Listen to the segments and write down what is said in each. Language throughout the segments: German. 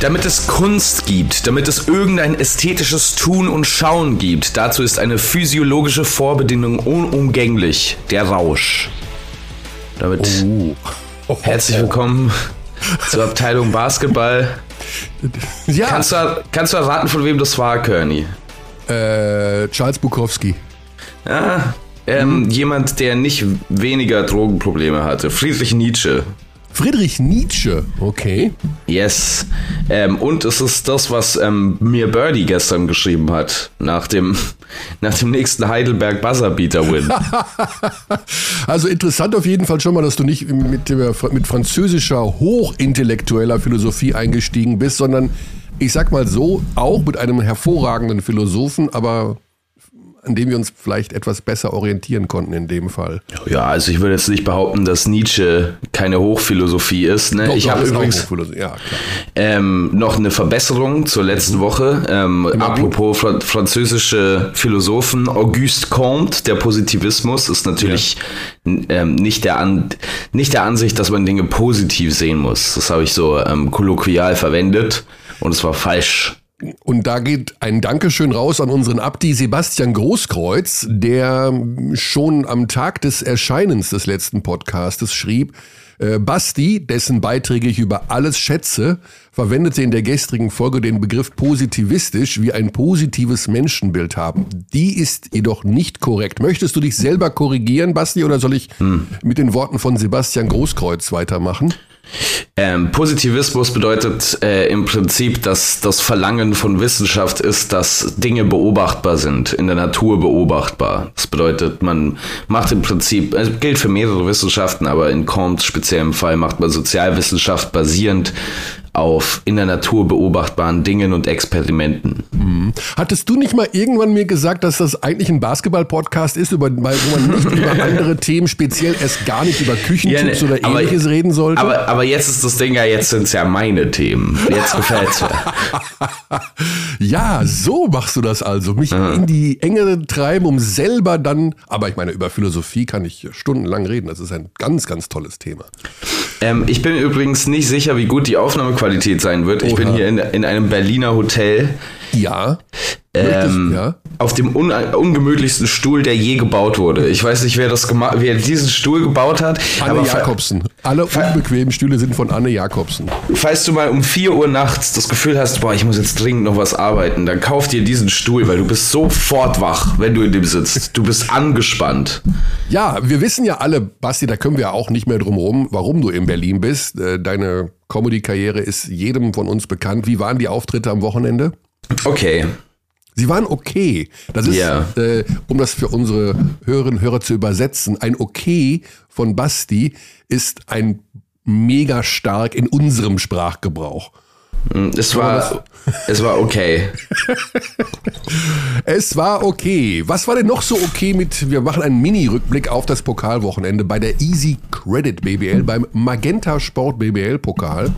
Damit es Kunst gibt, damit es irgendein ästhetisches Tun und Schauen gibt, dazu ist eine physiologische Vorbedingung unumgänglich, der Rausch. Damit Oh. herzlich willkommen zur Abteilung Basketball. Ja, Kannst du, kannst du erraten, von wem das war, Kearney? äh, Charles Bukowski. Ja, ähm, jemand, der nicht weniger Drogenprobleme hatte. Friedrich Nietzsche. Friedrich Nietzsche, okay. Yes. Ähm, und es ist das, was ähm, mir Birdie gestern geschrieben hat, nach dem, nach dem nächsten Heidelberg Buzzerbeater-Win. Also interessant auf jeden Fall schon mal, dass du nicht mit, mit französischer hochintellektueller Philosophie eingestiegen bist, sondern ich sag mal so, auch mit einem hervorragenden Philosophen, aber an dem wir uns vielleicht etwas besser orientieren konnten in dem Fall. ja, also ich würde jetzt nicht behaupten, dass Nietzsche keine Hochphilosophie ist. Ne? Doch, ich habe übrigens. Ja, ähm, noch eine Verbesserung zur letzten Woche. Ähm, apropos Fra französische Philosophen, Auguste Comte, der Positivismus, ist natürlich n- ähm, nicht, der An nicht der Ansicht, dass man Dinge positiv sehen muss. Das habe ich so ähm, kolloquial verwendet und es war falsch. Und da geht ein Dankeschön raus an unseren Abdi Sebastian Großkreuz, der schon am Tag des Erscheinens des letzten Podcastes schrieb, äh, Basti, dessen Beiträge ich über alles schätze, verwendete in der gestrigen Folge den Begriff positivistisch, wie ein positives Menschenbild haben. Die ist jedoch nicht korrekt. Möchtest du dich selber korrigieren, Basti, oder soll ich mit den Worten von Sebastian Großkreuz weitermachen? Ähm, Positivismus bedeutet äh, im Prinzip, dass das Verlangen von Wissenschaft ist, dass Dinge beobachtbar sind, in der Natur beobachtbar. Das bedeutet, man macht im Prinzip, also gilt für mehrere Wissenschaften, aber in Comtes speziellem Fall macht man Sozialwissenschaft basierend auf in der Natur beobachtbaren Dingen und Experimenten. Hattest du nicht mal irgendwann mir gesagt, dass das eigentlich ein Basketball-Podcast ist, über, wo man nicht über andere Themen, speziell erst gar nicht über Küchentipps Ja, ne, oder aber- ähnliches reden sollte? Aber, aber jetzt ist das Ding ja, jetzt sind es ja meine Themen. Jetzt gefällt's mir. ja, so machst du das also. Mich in die Enge treiben, um selber dann, aber ich meine, über Philosophie kann ich stundenlang reden. Das ist ein ganz, ganz tolles Thema. Ähm, ich bin übrigens nicht sicher, wie gut die Aufnahmequalität sein wird. Ich bin Oha. hier in, in einem Berliner Hotel Ja. Ähm, ja. auf dem un ungemütlichsten Stuhl, der je gebaut wurde. Ich weiß nicht, wer das gemacht, wer diesen Stuhl gebaut hat. Anne Jakobsen. Alle unbequemen Stühle sind von Anne Jakobsen. falls du mal um 4 Uhr nachts das Gefühl hast, boah, ich muss jetzt dringend noch was arbeiten, dann kauf dir diesen Stuhl, weil du bist sofort wach, wenn du in dem sitzt. Du bist angespannt. Ja, wir wissen ja alle, Basti, da können wir ja auch nicht mehr drum rum, warum du in Berlin bist. Äh, Deine Comedy-Karriere ist jedem von uns bekannt. Wie waren die Auftritte am Wochenende? Okay. Sie waren okay. Das ist, Ja. äh, um das für unsere Hörerinnen und Hörer zu übersetzen, ein Okay von Basti ist ein mega stark in unserem Sprachgebrauch. Es war, es war okay. Es war okay. Was war denn noch so okay mit, wir machen einen Mini-Rückblick auf das Pokalwochenende bei der Easy Credit BBL, beim Magenta Sport BBL Pokal,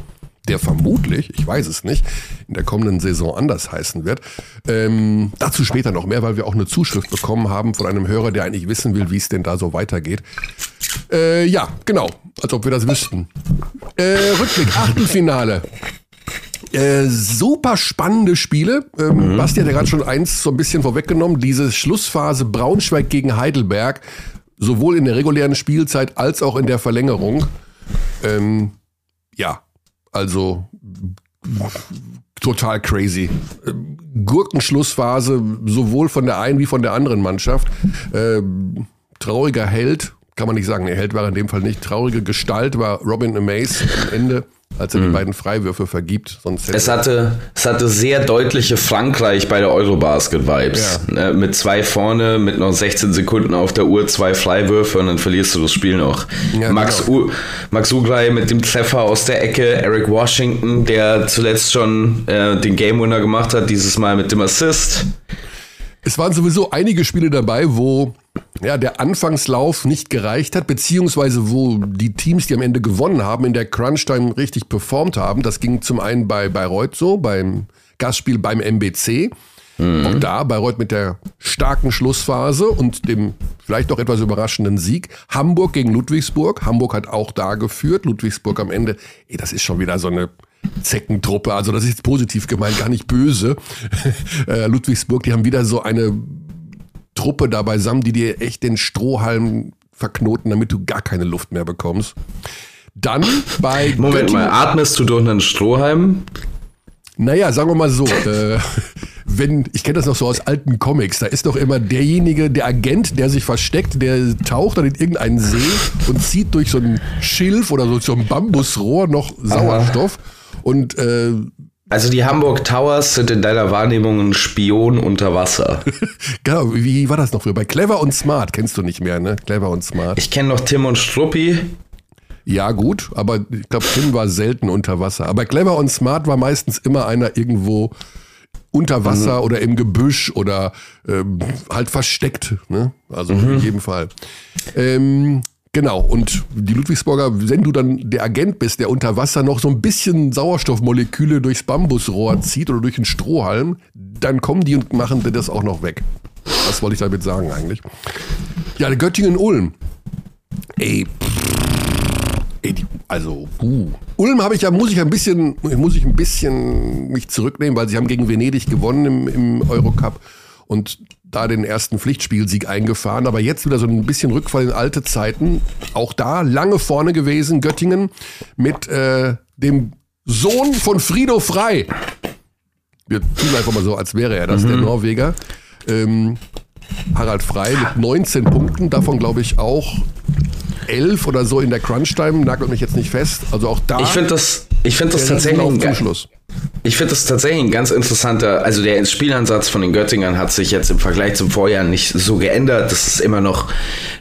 der vermutlich, ich weiß es nicht, in der kommenden Saison anders heißen wird. Ähm, dazu später noch mehr, weil wir auch eine Zuschrift bekommen haben von einem Hörer, der eigentlich wissen will, wie es denn da so weitergeht. Äh, ja, genau, als ob wir das wüssten. Äh, Rückblick, Achtelfinale. Äh, super spannende Spiele. Ähm, Basti hat ja gerade schon eins so ein bisschen vorweggenommen. Diese Schlussphase Braunschweig gegen Heidelberg, sowohl in der regulären Spielzeit als auch in der Verlängerung. Ähm, ja, also total crazy. Gurkenschlussphase, sowohl von der einen wie von der anderen Mannschaft. Ähm, trauriger Held, kann man nicht sagen, der Held war in dem Fall nicht. Traurige Gestalt war Robin Amaze am Ende, als er die beiden Freiwürfe vergibt. Sonst hätte Es hatte, es hatte sehr deutliche Frankreich bei der Eurobasket-Vibes. Ne, Mit zwei vorne, mit noch 16 Sekunden auf der Uhr, zwei Freiwürfe und dann verlierst du das Spiel noch. Ja, Max, genau. U Max Ugrei mit dem Treffer aus der Ecke, Eric Washington, der zuletzt schon äh, den Game Winner gemacht hat, dieses Mal mit dem Assist. Es waren sowieso einige Spiele dabei, wo ja, der Anfangslauf nicht gereicht hat, beziehungsweise wo die Teams, die am Ende gewonnen haben, in der Crunch-Time richtig performt haben. Das ging zum einen bei Bayreuth so, beim Gastspiel beim MBC. Auch da Bayreuth mit der starken Schlussphase und dem vielleicht auch etwas überraschenden Sieg. Hamburg gegen Ludwigsburg. Hamburg hat auch da geführt. Ludwigsburg am Ende, ey, das ist schon wieder so eine Zeckentruppe. Also das ist jetzt positiv gemeint, gar nicht böse. Äh, Ludwigsburg, die haben wieder so eine Truppe da beisammen, die dir echt den Strohhalm verknoten, damit du gar keine Luft mehr bekommst. Dann bei Moment Göttingen, mal, atmest du durch einen Strohhalm? naja, sagen wir mal so, äh, wenn, ich kenne das noch so aus alten Comics, da ist doch immer derjenige, der Agent, der sich versteckt, der taucht dann in irgendeinen See und zieht durch so ein Schilf oder so, so ein Bambusrohr noch Sauerstoff und äh, Also die Hamburg Towers sind in deiner Wahrnehmung ein Spion unter Wasser. genau, wie war das noch früher? Bei Clever und Smart kennst du nicht mehr, ne? Clever und Smart. Ich kenne noch Tim und Struppi. Ja, gut, aber ich glaube, Tim war selten unter Wasser. Aber Clever und Smart war meistens immer einer irgendwo unter Wasser oder im Gebüsch oder ähm, halt versteckt. Ne? Also in jedem Fall. Ähm, genau, und die Ludwigsburger, wenn du dann der Agent bist, der unter Wasser noch so ein bisschen Sauerstoffmoleküle durchs Bambusrohr zieht oder durch einen Strohhalm, dann kommen die und machen dir das auch noch weg. Was wollte ich damit sagen eigentlich? Ja, Göttingen-Ulm. Ey, Ey, die, also, uh. Ulm habe ich ja, muss ich ein bisschen, muss ich ein bisschen mich zurücknehmen, weil sie haben gegen Venedig gewonnen im, im Eurocup und da den ersten Pflichtspielsieg eingefahren. Aber jetzt wieder so ein bisschen Rückfall in alte Zeiten. Auch da lange vorne gewesen, Göttingen, mit äh, dem Sohn von Frido Frei. Wir tun einfach mal so, als wäre er das, der Norweger. Ähm, Harald Frei mit 19 Punkten, davon glaube ich auch 11 oder so in der Crunch-Time, nagelt mich jetzt nicht fest. Also auch da. Ich finde das, ich finde das tatsächlich zum Schluss. ich finde das tatsächlich ein ganz interessanter, also der Spielansatz von den Göttingern hat sich jetzt im Vergleich zum Vorjahr nicht so geändert. Das ist immer noch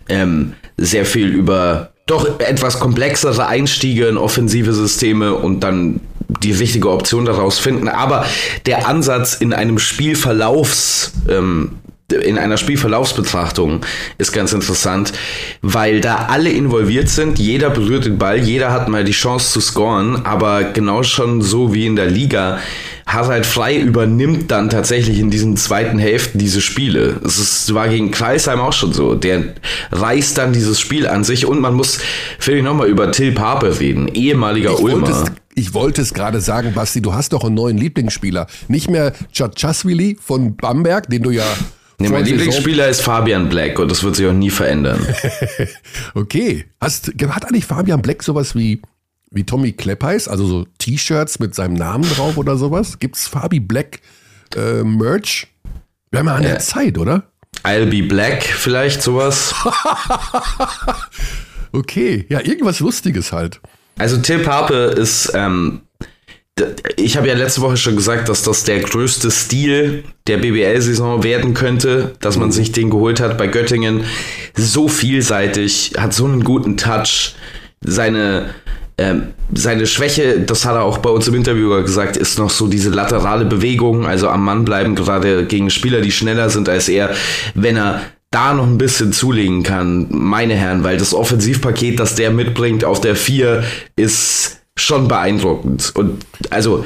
ähm, sehr viel über doch etwas komplexere Einstiege in offensive Systeme und dann die richtige Option daraus finden. Aber der Ansatz in einem Spielverlaufs, ähm, in einer Spielverlaufsbetrachtung ist ganz interessant, weil da alle involviert sind, jeder berührt den Ball, jeder hat mal die Chance zu scoren, aber genau schon so wie in der Liga, Harald Frei übernimmt dann tatsächlich in diesen zweiten Hälften diese Spiele. Es ist, war gegen Kreisheim auch schon so. Der reißt dann dieses Spiel an sich und man muss, finde ich, nochmal über Till Pape reden, ehemaliger Ich Ulmer. ich wollte es gerade sagen, Basti, du hast doch einen neuen Lieblingsspieler. Nicht mehr Chachaswili von Bamberg, den du ja. Nee, mein Lieblingsspieler ist Fabian Black und das wird sich auch nie verändern. Okay. Hast, hat eigentlich Fabian Black sowas wie, wie Tommy Kleppeis, also so T-Shirts mit seinem Namen drauf oder sowas? Gibt's Fabi Black äh, Merch? Wir haben ja an der Zeit, oder? I'll be Black, vielleicht sowas. Okay, ja, irgendwas Lustiges halt. Also Till Pape ist, ähm, ich habe ja letzte Woche schon gesagt, dass das der größte Stil der BBL-Saison werden könnte, dass man sich den geholt hat bei Göttingen. So vielseitig, hat so einen guten Touch. Seine, ähm, seine Schwäche, das hat er auch bei uns im Interview gesagt, ist noch so diese laterale Bewegung, also am Mann bleiben, gerade gegen Spieler, die schneller sind als er. Wenn er da noch ein bisschen zulegen kann, meine Herren, weil das Offensivpaket, das der mitbringt auf der 4, ist schon beeindruckend. Und also,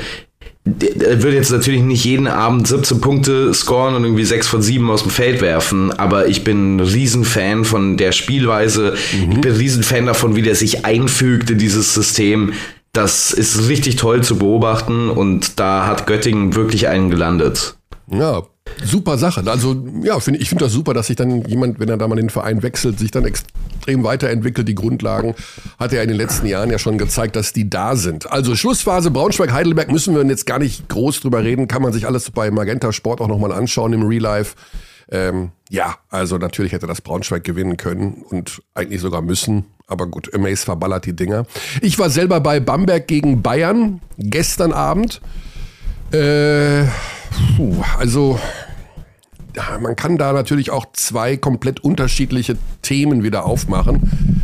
der wird jetzt natürlich nicht jeden Abend 17 Punkte scoren und irgendwie 6 von 7 aus dem Feld werfen, aber ich bin ein Riesenfan von der Spielweise. Ich bin ein Riesenfan davon, wie der sich einfügt in dieses System. Das ist richtig toll zu beobachten und da hat Göttingen wirklich einen gelandet. Ja, super Sache. Also, ja, find, ich finde das super, dass sich dann jemand, wenn er da mal den Verein wechselt, sich dann extrem weiterentwickelt. Die Grundlagen hat er in den letzten Jahren ja schon gezeigt, dass die da sind. Also, Schlussphase Braunschweig-Heidelberg müssen wir jetzt gar nicht groß drüber reden. Kann man sich alles bei Magenta Sport auch nochmal anschauen im Real Life. Ähm, ja, also natürlich hätte das Braunschweig gewinnen können und eigentlich sogar müssen. Aber gut, Mace verballert die Dinger. Ich war selber bei Bamberg gegen Bayern gestern Abend. Äh, puh, also man kann da natürlich auch zwei komplett unterschiedliche Themen wieder aufmachen.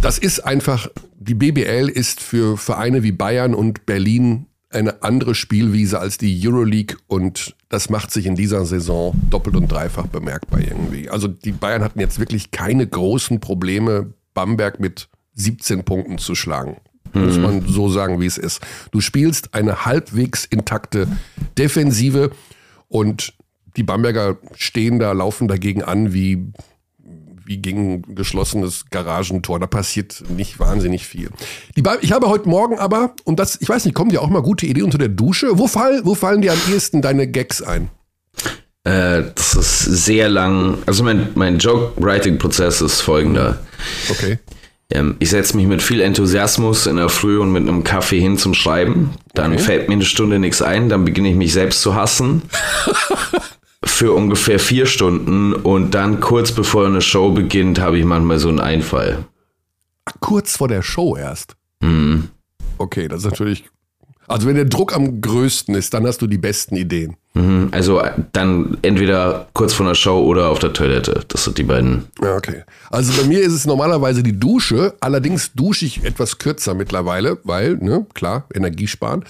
Das ist einfach, die BBL ist für Vereine wie Bayern und Berlin eine andere Spielwiese als die Euroleague und das macht sich in dieser Saison doppelt und dreifach bemerkbar irgendwie. Also die Bayern hatten jetzt wirklich keine großen Probleme, Bamberg mit 17 Punkten zu schlagen. Muss man so sagen, wie es ist. Du spielst eine halbwegs intakte Defensive und die Bamberger stehen da, laufen dagegen an wie, wie gegen ein geschlossenes Garagentor. Da passiert nicht wahnsinnig viel. Ich habe heute Morgen aber, und das, ich weiß nicht, kommen dir auch mal gute Ideen unter der Dusche? Wo, fall, wo fallen dir am ehesten deine Gags ein? Äh, das ist sehr lang. Also mein, mein Joke-Writing-Prozess ist folgender. Okay. Ähm, ich setze mich mit viel Enthusiasmus in der Früh und mit einem Kaffee hin zum Schreiben. Dann okay. fällt mir eine Stunde nichts ein, dann beginne ich mich selbst zu hassen. für ungefähr vier Stunden und dann kurz bevor eine Show beginnt, habe ich manchmal so einen Einfall. kurz vor der Show erst? Mhm. Okay, das ist natürlich also wenn der Druck am größten ist, dann hast du die besten Ideen. Mhm, also äh, dann entweder kurz vor der Show oder auf der Toilette. Das sind die beiden. Ja, okay. Also bei mir ist es normalerweise die Dusche. Allerdings dusche ich etwas kürzer mittlerweile, weil, ne, klar, Energie sparen.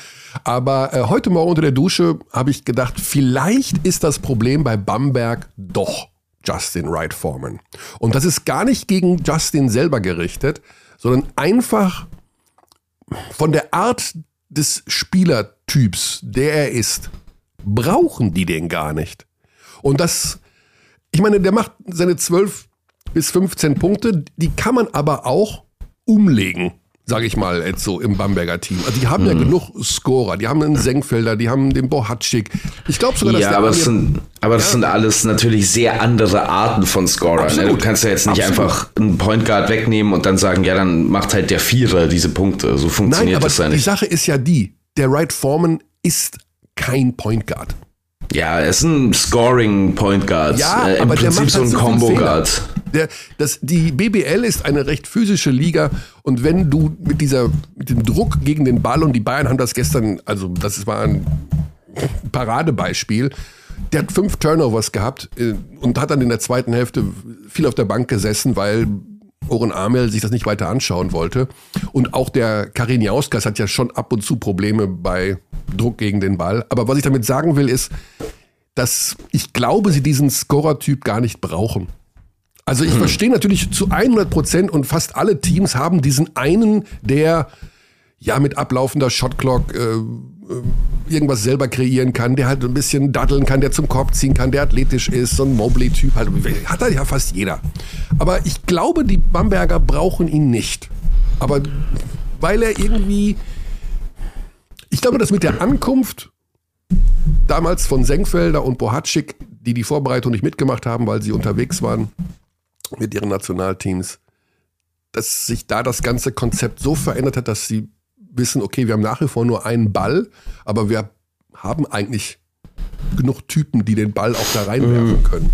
Aber äh, heute Morgen unter der Dusche habe ich gedacht, vielleicht ist das Problem bei Bamberg doch Justin Wright Foreman. Und das ist gar nicht gegen Justin selber gerichtet, sondern einfach von der Art des Spielertyps, der er ist, brauchen die den gar nicht. Und das, ich meine, der macht seine 12 bis 15 Punkte, die kann man aber auch umlegen sage ich mal, jetzt so im Bamberger Team. Also die haben mhm. ja genug Scorer, die haben einen Senkfelder, die haben den Bohatschik. Ich glaube sogar, dass ja, aber, es sind, aber das ja. sind alles natürlich sehr andere Arten von Scorern. Ne? Du kannst ja jetzt nicht Absolut. einfach einen Point Guard wegnehmen und dann sagen, ja, dann macht halt der Vierer diese Punkte. So funktioniert Nein, das ja nicht. Die Sache ist ja die, der Wright Foreman ist kein Point Guard. Ja, er ist ein Scoring Point Guard. Ja, äh, im aber Prinzip der macht halt so ein Combo Guard. Der, das, die BBL ist eine recht physische Liga und wenn du mit dieser, mit dem Druck gegen den Ball und die Bayern haben das gestern, also das war ein Paradebeispiel, der hat fünf Turnovers gehabt äh, und hat dann in der zweiten Hälfte viel auf der Bank gesessen, weil Oren Amel sich das nicht weiter anschauen wollte. Und auch der Karin Jauskas hat ja schon ab und zu Probleme bei Druck gegen den Ball. Aber was ich damit sagen will, ist, dass ich glaube, sie diesen Scorer-Typ gar nicht brauchen. Also ich hm. verstehe natürlich zu 100 Prozent und fast alle Teams haben diesen einen, der ja mit ablaufender Shotclock äh, äh, irgendwas selber kreieren kann, der halt ein bisschen daddeln kann, der zum Korb ziehen kann, der athletisch ist, so ein Mobley-Typ halt, hat er ja fast jeder. Aber ich glaube, die Bamberger brauchen ihn nicht. Aber weil er irgendwie, ich glaube, dass mit der Ankunft damals von Senkfelder und Bohatschik, die die Vorbereitung nicht mitgemacht haben, weil sie unterwegs waren, mit ihren Nationalteams, dass sich da das ganze Konzept so verändert hat, dass sie wissen, okay, wir haben nach wie vor nur einen Ball, aber wir haben eigentlich genug Typen, die den Ball auch da reinwerfen mm. können.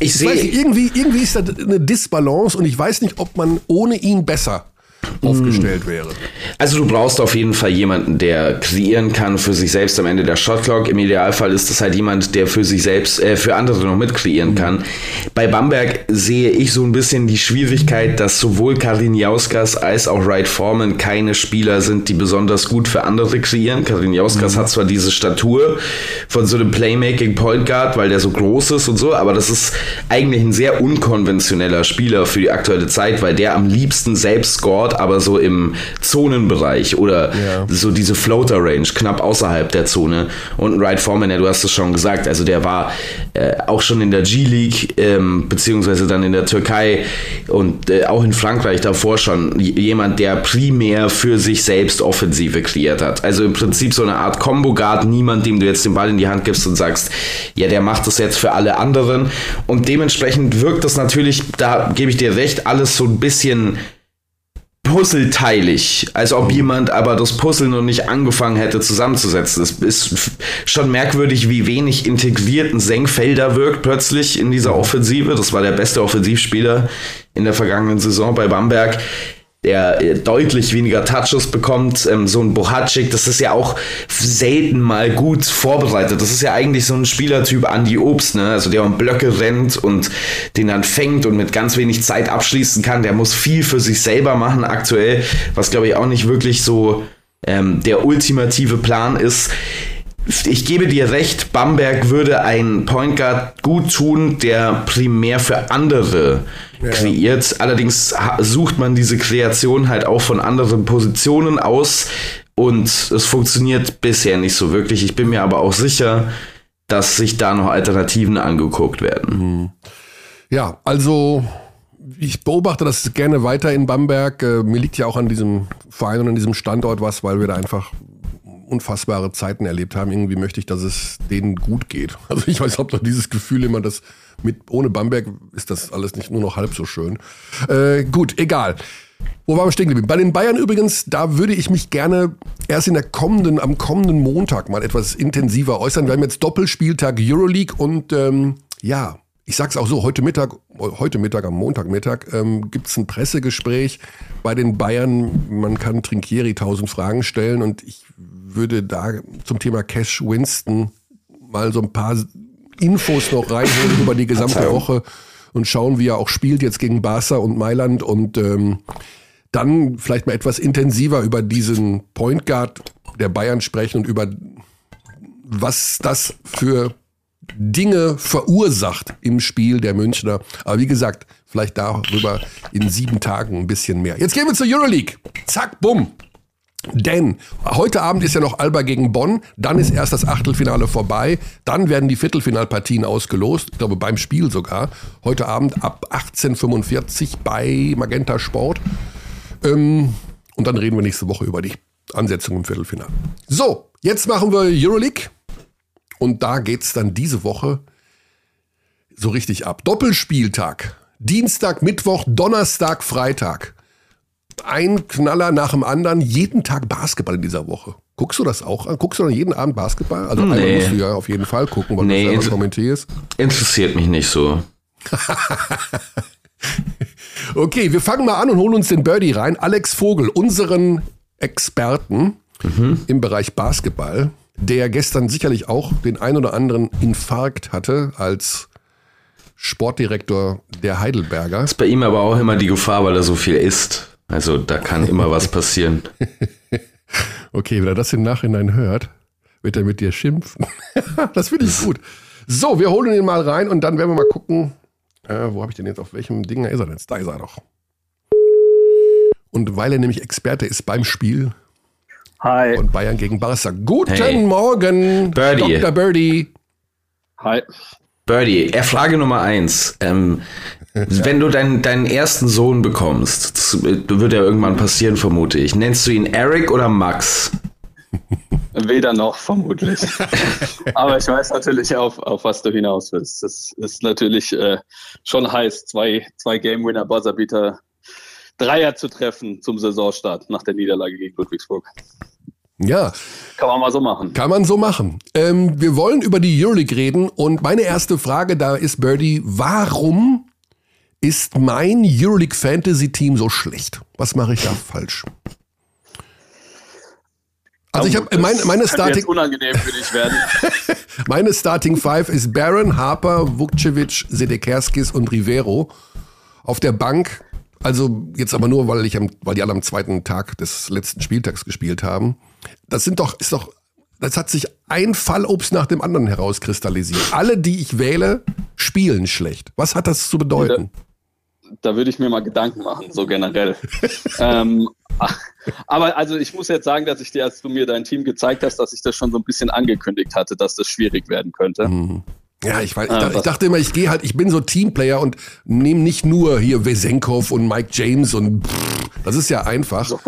Ich, ich sehe irgendwie irgendwie ist da eine Disbalance und ich weiß nicht, ob man ohne ihn besser aufgestellt wäre. Also du brauchst auf jeden Fall jemanden, der kreieren kann für sich selbst am Ende der Shotclock. Im Idealfall ist das halt jemand, der für sich selbst, äh, für andere noch mit kreieren kann. Bei Bamberg sehe ich so ein bisschen die Schwierigkeit, dass sowohl Karin Jauskas als auch Wright Foreman keine Spieler sind, die besonders gut für andere kreieren. Karin Jauskas mhm. hat zwar diese Statur von so einem Playmaking Point Guard, weil der so groß ist und so, aber das ist eigentlich ein sehr unkonventioneller Spieler für die aktuelle Zeit, weil der am liebsten selbst scored, aber so im Zonenbereich oder ja. so diese Floater Range, knapp außerhalb der Zone. Und Wright Foreman, ja, du hast es schon gesagt, also der war äh, auch schon in der G-League, ähm, beziehungsweise dann in der Türkei und äh, auch in Frankreich davor schon jemand, der primär für sich selbst Offensive kreiert hat. Also im Prinzip so eine Art Combo-Guard, niemand, dem du jetzt den Ball in die Hand gibst und sagst, ja, der macht das jetzt für alle anderen. Und dementsprechend wirkt das natürlich, da gebe ich dir recht, alles so ein bisschen puzzleteilig, als ob jemand aber das Puzzle noch nicht angefangen hätte zusammenzusetzen. Es ist schon merkwürdig, wie wenig integriert ein Senkfelder wirkt plötzlich in dieser Offensive. Das war der beste Offensivspieler in der vergangenen Saison bei Bamberg der äh, deutlich weniger Touches bekommt. Ähm, so ein Bohatschik, das ist ja auch selten mal gut vorbereitet. Das ist ja eigentlich so ein Spielertyp Andy Obst, ne? Also der um Blöcke rennt und den dann fängt und mit ganz wenig Zeit abschließen kann. Der muss viel für sich selber machen aktuell, was glaube ich auch nicht wirklich so ähm, der ultimative Plan ist ich gebe dir recht, Bamberg würde ein Point Guard gut tun, der primär für andere ja. kreiert. Allerdings sucht man diese Kreation halt auch von anderen Positionen aus und es funktioniert bisher nicht so wirklich. Ich bin mir aber auch sicher, dass sich da noch Alternativen angeguckt werden. Mhm. Ja, also ich beobachte das gerne weiter in Bamberg. Äh, mir liegt ja auch an diesem Verein und an diesem Standort was, weil wir da einfach unfassbare Zeiten erlebt haben. Irgendwie möchte ich, dass es denen gut geht. Also ich weiß, ob doch dieses Gefühl immer, dass mit ohne Bamberg ist das alles nicht nur noch halb so schön. Äh, gut, egal. Wo waren wir stehen geblieben? Bei den Bayern übrigens, da würde ich mich gerne erst in der kommenden, am kommenden Montag mal etwas intensiver äußern. Wir haben jetzt Doppelspieltag Euroleague und ähm, ja, ich sag's auch so, heute Mittag, heute Mittag, am Montagmittag, ähm, gibt's ein Pressegespräch bei den Bayern. Man kann Trinkieri tausend Fragen stellen und ich würde da zum Thema Cash Winston mal so ein paar Infos noch reinholen über die gesamte Woche und schauen, wie er auch spielt jetzt gegen Barca und Mailand und ähm, dann vielleicht mal etwas intensiver über diesen Point Guard der Bayern sprechen und über was das für Dinge verursacht im Spiel der Münchner. Aber wie gesagt, vielleicht darüber in sieben Tagen ein bisschen mehr. Jetzt gehen wir zur Euroleague. Zack, bumm. Denn heute Abend ist ja noch Alba gegen Bonn, dann ist erst das Achtelfinale vorbei, dann werden die Viertelfinalpartien ausgelost, ich glaube beim Spiel sogar. Heute Abend ab 18.45 bei Magenta Sport. Ähm, und dann reden wir nächste Woche über die Ansetzung im Viertelfinale. So, jetzt machen wir Euroleague. Und da geht's dann diese Woche so richtig ab. Doppelspieltag. Dienstag, Mittwoch, Donnerstag, Freitag. Ein Knaller nach dem anderen, jeden Tag Basketball in dieser Woche. Guckst du das auch an? Guckst du dann jeden Abend Basketball? Also nee. einmal musst du ja auf jeden Fall gucken, weil nee, du selber kommentierst. Interessiert mich nicht so. okay, wir fangen mal an und holen uns den Birdie rein. Alex Vogel, unseren Experten mhm. im Bereich Basketball der gestern sicherlich auch den ein oder anderen Infarkt hatte als Sportdirektor der Heidelberger. Ist bei ihm aber auch immer die Gefahr, weil er so viel isst. Also da kann immer was passieren. okay, wenn er das im Nachhinein hört, wird er mit dir schimpfen. das finde ich gut. So, wir holen ihn mal rein und dann werden wir mal gucken, äh, wo habe ich denn jetzt, auf welchem Ding ist er denn? Da ist er doch. Und weil er nämlich Experte ist beim Spiel, Hi. Und Bayern gegen Barca. Guten hey. Morgen, Birdie. Dr. Birdie. Hi. Birdie, Frage Nummer eins. Ähm. Wenn du deinen, deinen ersten Sohn bekommst, das wird ja irgendwann passieren, vermute ich. Nennst du ihn Eric oder Max? Weder noch, vermutlich. Aber ich weiß natürlich, auf, auf was du hinaus willst. Das ist natürlich äh, schon heiß, zwei, zwei Game-Winner-Buzzerbeater Dreier zu treffen zum Saisonstart nach der Niederlage gegen Ludwigsburg. Ja. Kann man mal so machen. Kann man so machen. Ähm, wir wollen über die Euroleague reden und meine erste Frage da ist, Birdie, warum ist mein Euroleague Fantasy Team so schlecht? Was mache ich da falsch? Also ich habe meine, meine Starting unangenehm für dich werden. meine Starting Five ist Baron, Harper, Vukcevic, Sedekerskis und Rivero. Auf der Bank also jetzt aber nur, weil ich am, weil die alle am zweiten Tag des letzten Spieltags gespielt haben. Das sind doch, ist doch, das hat sich ein Fallobst nach dem anderen herauskristallisiert. Alle, die ich wähle, spielen schlecht. Was hat das zu bedeuten? Da, da würde ich mir mal Gedanken machen, so generell. ähm, aber also ich muss jetzt sagen, dass ich dir, als du mir dein Team gezeigt hast, dass ich das schon so ein bisschen angekündigt hatte, dass das schwierig werden könnte. Mhm. Ja, ich, weiß, ich, ich dachte immer, ich gehe halt, ich bin so Teamplayer und nehme nicht nur hier Wesenkov und Mike James und pff, das ist ja einfach. So,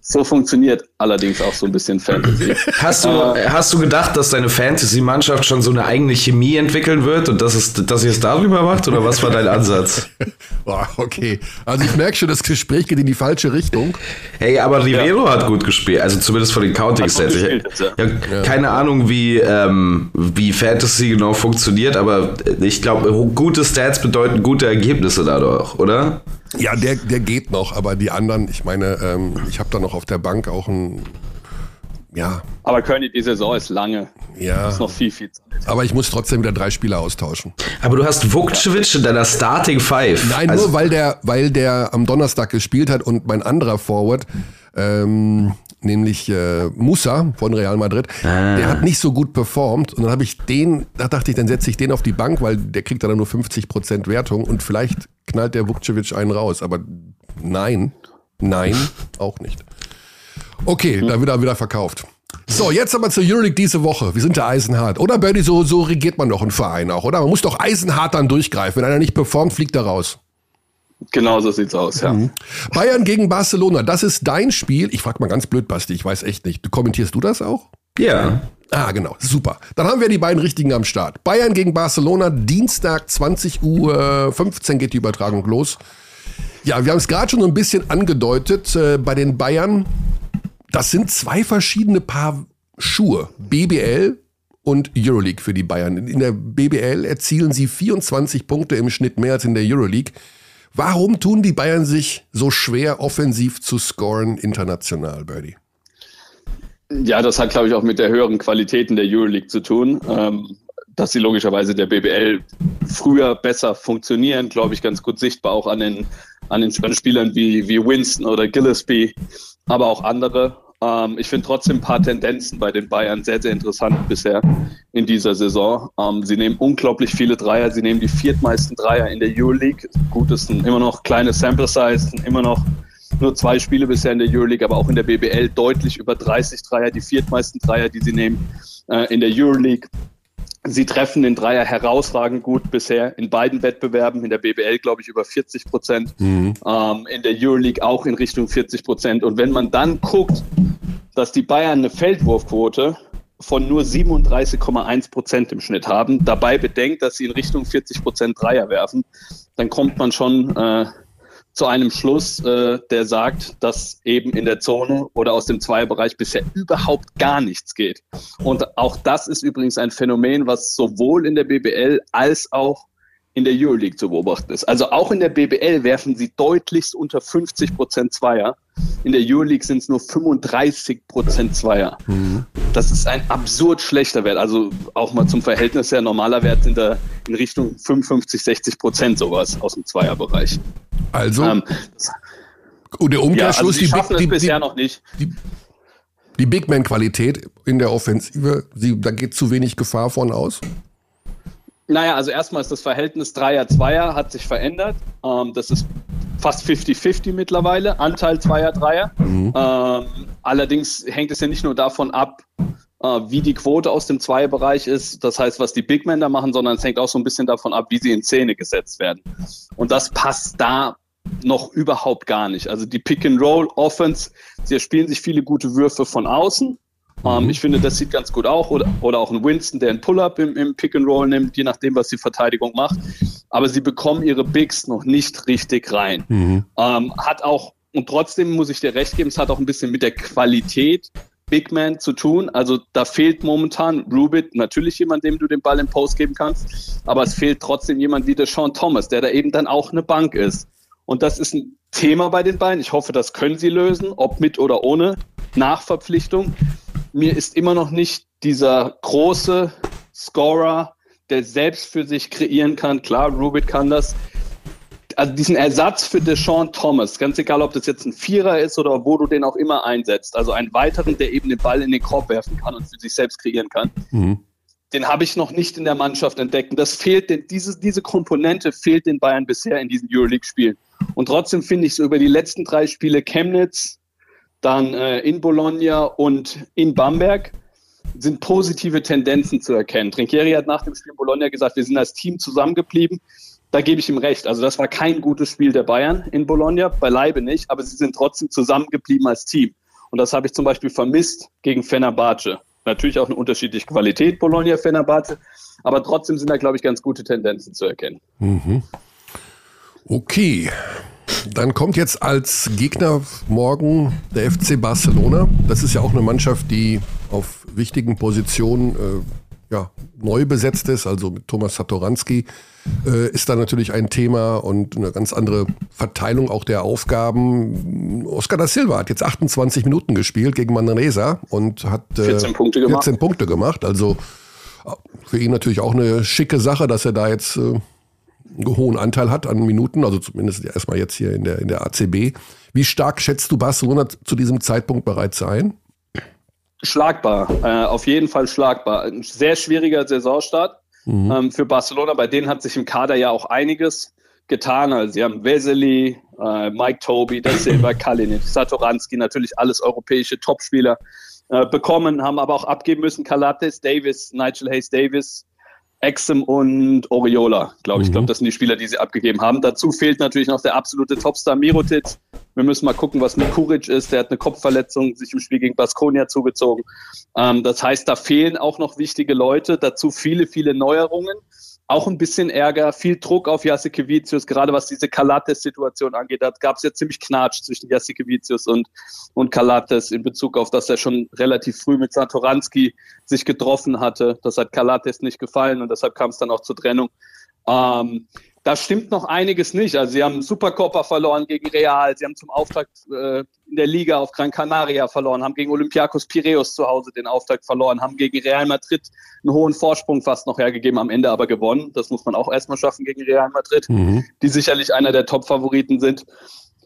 so, funktioniert allerdings auch so ein bisschen Fantasy. Hast du, äh, hast du gedacht, dass deine Fantasy-Mannschaft schon so eine eigene Chemie entwickeln wird und dass, es, dass ihr es darüber macht oder was war dein Ansatz? Boah, okay. Also ich merke schon, das Gespräch geht in die falsche Richtung. Hey, aber Rivero ja. hat gut gespielt, also zumindest von den Counting-Stats. Ja. Ja, keine Ahnung, wie, ähm, wie Fantasy genau funktioniert funktioniert, aber ich glaube, gute Stats bedeuten gute Ergebnisse dadurch, oder? Ja, der, der geht noch, aber die anderen, ich meine, ähm, ich habe da noch auf der Bank auch ein, ja. Aber König, die Saison ist lange. Ja. Ist noch viel, viel Zeit. Aber ich muss trotzdem wieder drei Spieler austauschen. Aber du hast Vukcevic in deiner Starting Five. Nein, also nur weil der, weil der am Donnerstag gespielt hat und mein anderer Forward, ähm, nämlich äh, Musa von Real Madrid, ah. der hat nicht so gut performt. Und dann habe ich den, da dachte ich, dann setze ich den auf die Bank, weil der kriegt dann nur 50% Wertung und vielleicht knallt der Vukcevic einen raus. Aber nein, nein, auch nicht. Okay, mhm. da wird er wieder verkauft. So, jetzt aber zur Euroleague diese Woche. Wir sind der eisenhart. Oder, Birdie, so, so regiert man doch einen Verein auch, oder? Man muss doch eisenhart dann durchgreifen. Wenn einer nicht performt, fliegt er raus. Genau so sieht's aus, ja. Mhm. Bayern gegen Barcelona, das ist dein Spiel. Ich frag mal ganz blöd, Basti, ich weiß echt nicht. Kommentierst du das auch? Ja. Ah, genau. Super. Dann haben wir die beiden richtigen am Start. Bayern gegen Barcelona, Dienstag 20 Uhr 15 geht die Übertragung los. Ja, wir haben es gerade schon so ein bisschen angedeutet äh, bei den Bayern. Das sind zwei verschiedene Paar Schuhe. BBL und Euroleague für die Bayern. In der BBL erzielen sie 24 Punkte im Schnitt mehr als in der Euroleague. Warum tun die Bayern sich so schwer, offensiv zu scoren international, Birdie? Ja, das hat, glaube ich, auch mit der höheren Qualität in der Euroleague zu tun. Ähm, dass sie logischerweise der BBL früher besser funktionieren, glaube ich, ganz gut sichtbar auch an den, an den Spielern wie, wie Winston oder Gillespie, aber auch andere. Ähm, ich finde trotzdem ein paar Tendenzen bei den Bayern sehr, sehr interessant bisher in dieser Saison. Ähm, sie nehmen unglaublich viele Dreier. Sie nehmen die viertmeisten Dreier in der Euroleague. Gut, es sind immer noch kleine Sample Size, immer noch nur zwei Spiele bisher in der Euroleague, aber auch in der BBL deutlich über 30 Dreier, die viertmeisten Dreier, die sie nehmen äh, in der Euroleague. Sie treffen den Dreier herausragend gut bisher in beiden Wettbewerben. In der BBL, glaube ich, über 40 Prozent. Mhm. Ähm, in der Euroleague auch in Richtung 40 Prozent. Und wenn man dann guckt, dass die Bayern eine Feldwurfquote von nur 37,1 Prozent im Schnitt haben, dabei bedenkt, dass sie in Richtung 40 Prozent Dreier werfen, dann kommt man schon äh, zu einem Schluss, äh, der sagt, dass eben in der Zone oder aus dem Zweierbereich bisher überhaupt gar nichts geht. Und auch das ist übrigens ein Phänomen, was sowohl in der BBL als auch in der Euroleague zu beobachten ist. Also auch in der BBL werfen sie deutlichst unter 50 Prozent Zweier. In der Euroleague sind es nur 35 Prozent Zweier. Mhm. Das ist ein absurd schlechter Wert. Also auch mal zum Verhältnis her, normaler Wert sind da in Richtung 55, 60 Prozent sowas aus dem Zweierbereich. Also, ähm, und der Umkehrschluss, ja, also die, die, bisher noch nicht. Die, die Big Man-Qualität in der Offensive, sie, da geht zu wenig Gefahr von aus? Naja, also erstmal ist das Verhältnis Dreier-Zweier hat sich verändert. Ähm, das ist fast 50-50 mittlerweile, Anteil Zweier-Dreier. Mhm. Ähm, allerdings hängt es ja nicht nur davon ab, äh, wie die Quote aus dem Zweierbereich ist, das heißt, was die Big Men da machen, sondern es hängt auch so ein bisschen davon ab, wie sie in Szene gesetzt werden. Und das passt da noch überhaupt gar nicht. Also die Pick-and-Roll-Offense, sie spielen sich viele gute Würfe von außen, ähm, mhm. ich finde, das sieht ganz gut aus. Oder, oder auch ein Winston, der einen Pull-up im, im Pick and Roll nimmt, je nachdem, was die Verteidigung macht. Aber sie bekommen ihre Bigs noch nicht richtig rein. Mhm. Ähm, hat auch, und trotzdem muss ich dir recht geben, es hat auch ein bisschen mit der Qualität Big Man zu tun. Also da fehlt momentan Rubit, natürlich jemand, dem du den Ball im Post geben kannst, aber es fehlt trotzdem jemand wie der Sean Thomas, der da eben dann auch eine Bank ist. Und das ist ein Thema bei den beiden. Ich hoffe, das können sie lösen, ob mit oder ohne Nachverpflichtung mir ist immer noch nicht dieser große Scorer, der selbst für sich kreieren kann. Klar, Rubit kann das. Also diesen Ersatz für Deshaun Thomas, ganz egal, ob das jetzt ein Vierer ist oder wo du den auch immer einsetzt, also einen weiteren, der eben den Ball in den Korb werfen kann und für sich selbst kreieren kann. Mhm. Den habe ich noch nicht in der Mannschaft entdeckt. Und das fehlt, diese, diese Komponente fehlt den Bayern bisher in diesen Euroleague-Spielen. Und trotzdem finde ich so über die letzten drei Spiele Chemnitz, dann äh, in Bologna und in Bamberg sind positive Tendenzen zu erkennen. Trinkieri hat nach dem Spiel in Bologna gesagt, wir sind als Team zusammengeblieben. Da gebe ich ihm recht. Also das war kein gutes Spiel der Bayern in Bologna, beileibe nicht, aber sie sind trotzdem zusammengeblieben als Team. Und das habe ich zum Beispiel vermisst gegen Fenerbahce. Natürlich auch eine unterschiedliche Qualität, Bologna, Fenerbahce, aber trotzdem sind da, glaube ich, ganz gute Tendenzen zu erkennen. Mhm. Okay, dann kommt jetzt als Gegner morgen der FC Barcelona. Das ist ja auch eine Mannschaft, die auf wichtigen Positionen äh, ja, neu besetzt ist, also mit Thomas Satoranski äh, ist da natürlich ein Thema und eine ganz andere Verteilung auch der Aufgaben. Oscar da Silva hat jetzt 28 Minuten gespielt gegen Manresa und hat äh, 14 Punkte gemacht. 14 Punkte gemacht. Also äh, für ihn natürlich auch eine schicke Sache, dass er da jetzt äh, hohen Anteil hat an Minuten, also zumindest erstmal jetzt hier in der, in der ACB. Wie stark schätzt du Barcelona zu diesem Zeitpunkt bereits ein? Schlagbar, äh, auf jeden Fall schlagbar. Ein sehr schwieriger Saisonstart mhm. ähm, für Barcelona. Bei denen hat sich im Kader ja auch einiges getan. Also sie haben Vesely, äh, Mike Toby, der Silva, Kalinic, Satoranski, natürlich alles europäische Topspieler äh, bekommen, haben aber auch abgeben müssen. Calates, Davis, Nigel Hayes Davis, Exum und Oriola, glaube ich. Mhm. Ich glaube, das sind die Spieler, die sie abgegeben haben. Dazu fehlt natürlich noch der absolute Topstar Mirotic. Wir müssen mal gucken, was mit Kuric ist. Der hat eine Kopfverletzung sich im Spiel gegen Baskonia zugezogen. Ähm, das heißt, da fehlen auch noch wichtige Leute. Dazu viele, viele Neuerungen auch ein bisschen Ärger, viel Druck auf Jasikevicius, gerade was diese Kalates-Situation angeht. Da gab es ja ziemlich Knatsch zwischen Jasikevicius und, und Kalates in Bezug auf, dass er schon relativ früh mit Santoranski sich getroffen hatte. Das hat Kalates nicht gefallen und deshalb kam es dann auch zur Trennung. Ähm, da stimmt noch einiges nicht. Also sie haben Supercopa verloren gegen Real, sie haben zum Auftakt äh, in der Liga auf Gran Canaria verloren, haben gegen Olympiakos Piraeus zu Hause den Auftakt verloren, haben gegen Real Madrid einen hohen Vorsprung fast noch hergegeben, am Ende aber gewonnen. Das muss man auch erstmal schaffen gegen Real Madrid, mhm. die sicherlich einer der Top-Favoriten sind.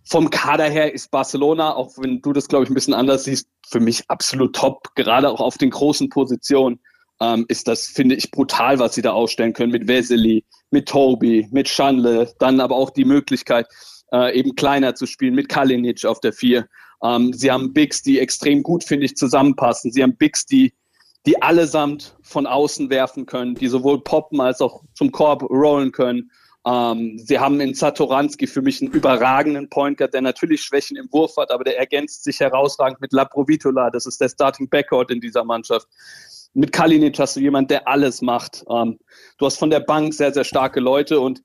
Vom Kader her ist Barcelona, auch wenn du das, glaube ich, ein bisschen anders siehst, für mich absolut top, gerade auch auf den großen Positionen ähm, ist das, finde ich, brutal, was sie da ausstellen können mit Vesely, mit Toby, mit Schandle, dann aber auch die Möglichkeit, äh, eben kleiner zu spielen mit Kalinic auf der Vier. Ähm, sie haben Bigs, die extrem gut, finde ich, zusammenpassen. Sie haben Bigs, die, die allesamt von außen werfen können, die sowohl poppen als auch zum Korb rollen können. Ähm, sie haben in Satoranski für mich einen überragenden Point der natürlich Schwächen im Wurf hat, aber der ergänzt sich herausragend mit Laprovitola. Das ist der Starting Backcourt in dieser Mannschaft mit Kalinic hast du jemand, der alles macht. Ähm, du hast von der Bank sehr, sehr starke Leute und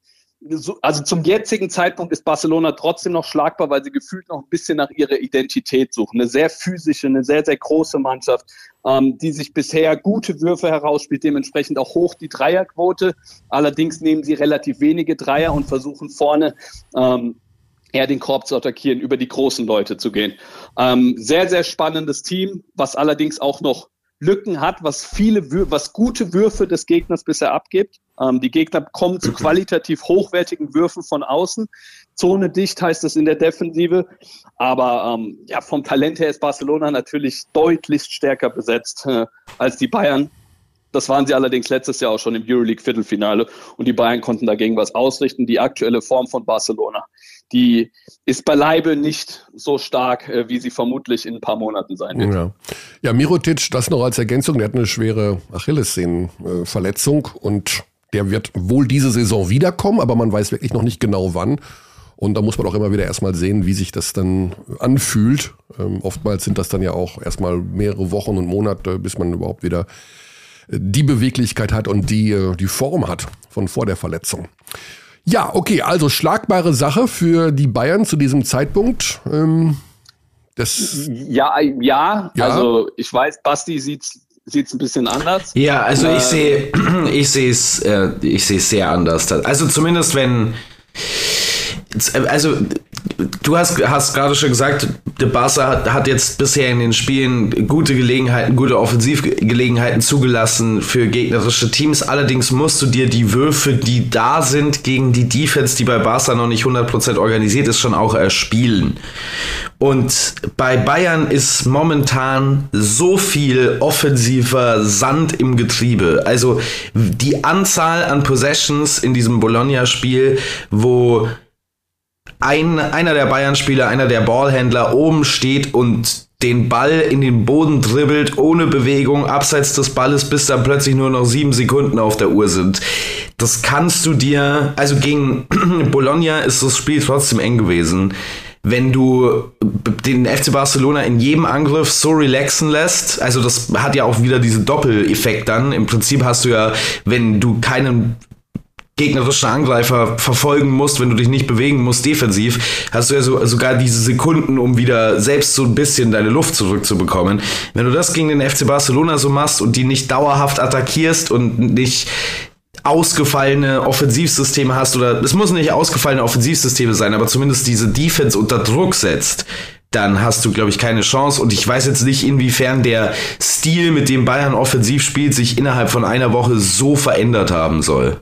so, also zum jetzigen Zeitpunkt ist Barcelona trotzdem noch schlagbar, weil sie gefühlt noch ein bisschen nach ihrer Identität suchen. Eine sehr physische, eine sehr, sehr große Mannschaft, ähm, die sich bisher gute Würfe herausspielt, dementsprechend auch hoch die Dreierquote. Allerdings nehmen sie relativ wenige Dreier und versuchen vorne ähm, eher den Korb zu attackieren, über die großen Leute zu gehen. Ähm, sehr, sehr spannendes Team, was allerdings auch noch Lücken hat, was viele, was gute Würfe des Gegners bisher abgibt. Ähm, die Gegner kommen zu qualitativ hochwertigen Würfen von außen. Zone dicht heißt das in der Defensive. Aber ähm, ja, vom Talent her ist Barcelona natürlich deutlich stärker besetzt äh, als die Bayern. Das waren sie allerdings letztes Jahr auch schon im Euroleague-Viertelfinale und die Bayern konnten dagegen was ausrichten. Die aktuelle Form von Barcelona, die ist beileibe nicht so stark, äh, wie sie vermutlich in ein paar Monaten sein wird. Ja, ja Mirotic, das noch als Ergänzung, der hat eine schwere Achillessehnenverletzung und der wird wohl diese Saison wiederkommen, aber man weiß wirklich noch nicht genau wann. Und da muss man auch immer wieder erstmal sehen, wie sich das dann anfühlt. Ähm, oftmals sind das dann ja auch erstmal mehrere Wochen und Monate, bis man überhaupt wieder die Beweglichkeit hat und die, äh, die Form hat von vor der Verletzung. Ja, okay, also schlagbare Sache für die Bayern zu diesem Zeitpunkt. Ähm, das ja, ja, ja, also ich weiß, Basti sieht sieht's ein bisschen anders. Ja, also ich äh, sehe ich sehe es äh, ich sehe es sehr anders. Also zumindest wenn also du hast, hast gerade schon gesagt, der Barca hat, hat, jetzt bisher in den Spielen gute Gelegenheiten, gute Offensivgelegenheiten zugelassen für gegnerische Teams. Allerdings musst du dir die Würfe, die da sind gegen die Defense, die bei Barca noch nicht 100% organisiert ist, schon auch erspielen. Und bei Bayern ist momentan so viel offensiver Sand im Getriebe. Also die Anzahl an Possessions in diesem Bologna-Spiel, wo ein, einer der Bayern-Spieler, einer der Ballhändler oben steht und den Ball in den Boden dribbelt, ohne Bewegung, abseits des Balles, bis dann plötzlich nur noch sieben Sekunden auf der Uhr sind. Das kannst du dir, also gegen Bologna ist das Spiel trotzdem eng gewesen. Wenn du den FC Barcelona in jedem Angriff so relaxen lässt, also das hat ja auch wieder diesen Doppeleffekt dann. Im Prinzip hast du ja, wenn du keinen gegnerischen Angreifer verfolgen musst, wenn du dich nicht bewegen musst defensiv, hast du ja so, sogar diese Sekunden, um wieder selbst so ein bisschen deine Luft zurückzubekommen. Wenn du das gegen den FC Barcelona so machst und die nicht dauerhaft attackierst und nicht ausgefallene Offensivsysteme hast oder es muss nicht ausgefallene Offensivsysteme sein, aber zumindest diese Defense unter Druck setzt, dann hast du, glaube ich, keine Chance. Und ich weiß jetzt nicht, inwiefern der Stil, mit dem Bayern offensiv spielt, sich innerhalb von einer Woche so verändert haben soll.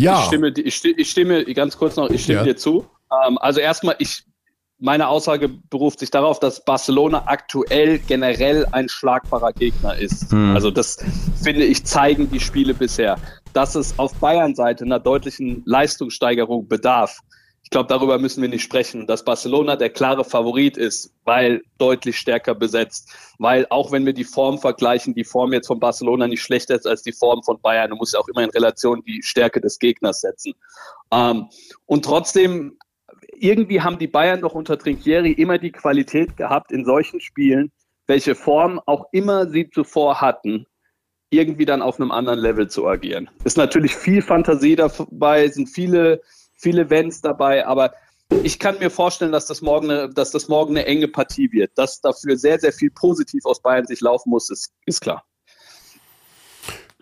Ja. Ich stimme, ich, ich stimme ganz kurz noch, ich stimme ja. dir zu. Ähm, also erstmal, ich, meine Aussage beruft sich darauf, dass Barcelona aktuell generell ein schlagbarer Gegner ist. Hm. Also das finde ich zeigen die Spiele bisher. Dass es auf Bayern-Seite einer deutlichen Leistungssteigerung bedarf. Ich glaube, darüber müssen wir nicht sprechen, dass Barcelona der klare Favorit ist, weil deutlich stärker besetzt, weil auch wenn wir die Form vergleichen, die Form jetzt von Barcelona nicht schlechter ist als die Form von Bayern. Du musst ja auch immer in Relation die Stärke des Gegners setzen. Ähm, und trotzdem, irgendwie haben die Bayern doch unter Trinkieri immer die Qualität gehabt, in solchen Spielen, welche Form auch immer sie zuvor hatten, irgendwie dann auf einem anderen Level zu agieren. Ist natürlich viel Fantasie dabei, sind viele, viele Vents dabei, aber ich kann mir vorstellen, dass das morgen eine, dass das morgen eine enge Partie wird. Dass dafür sehr, sehr viel positiv aus Bayern sich laufen muss, ist, ist klar.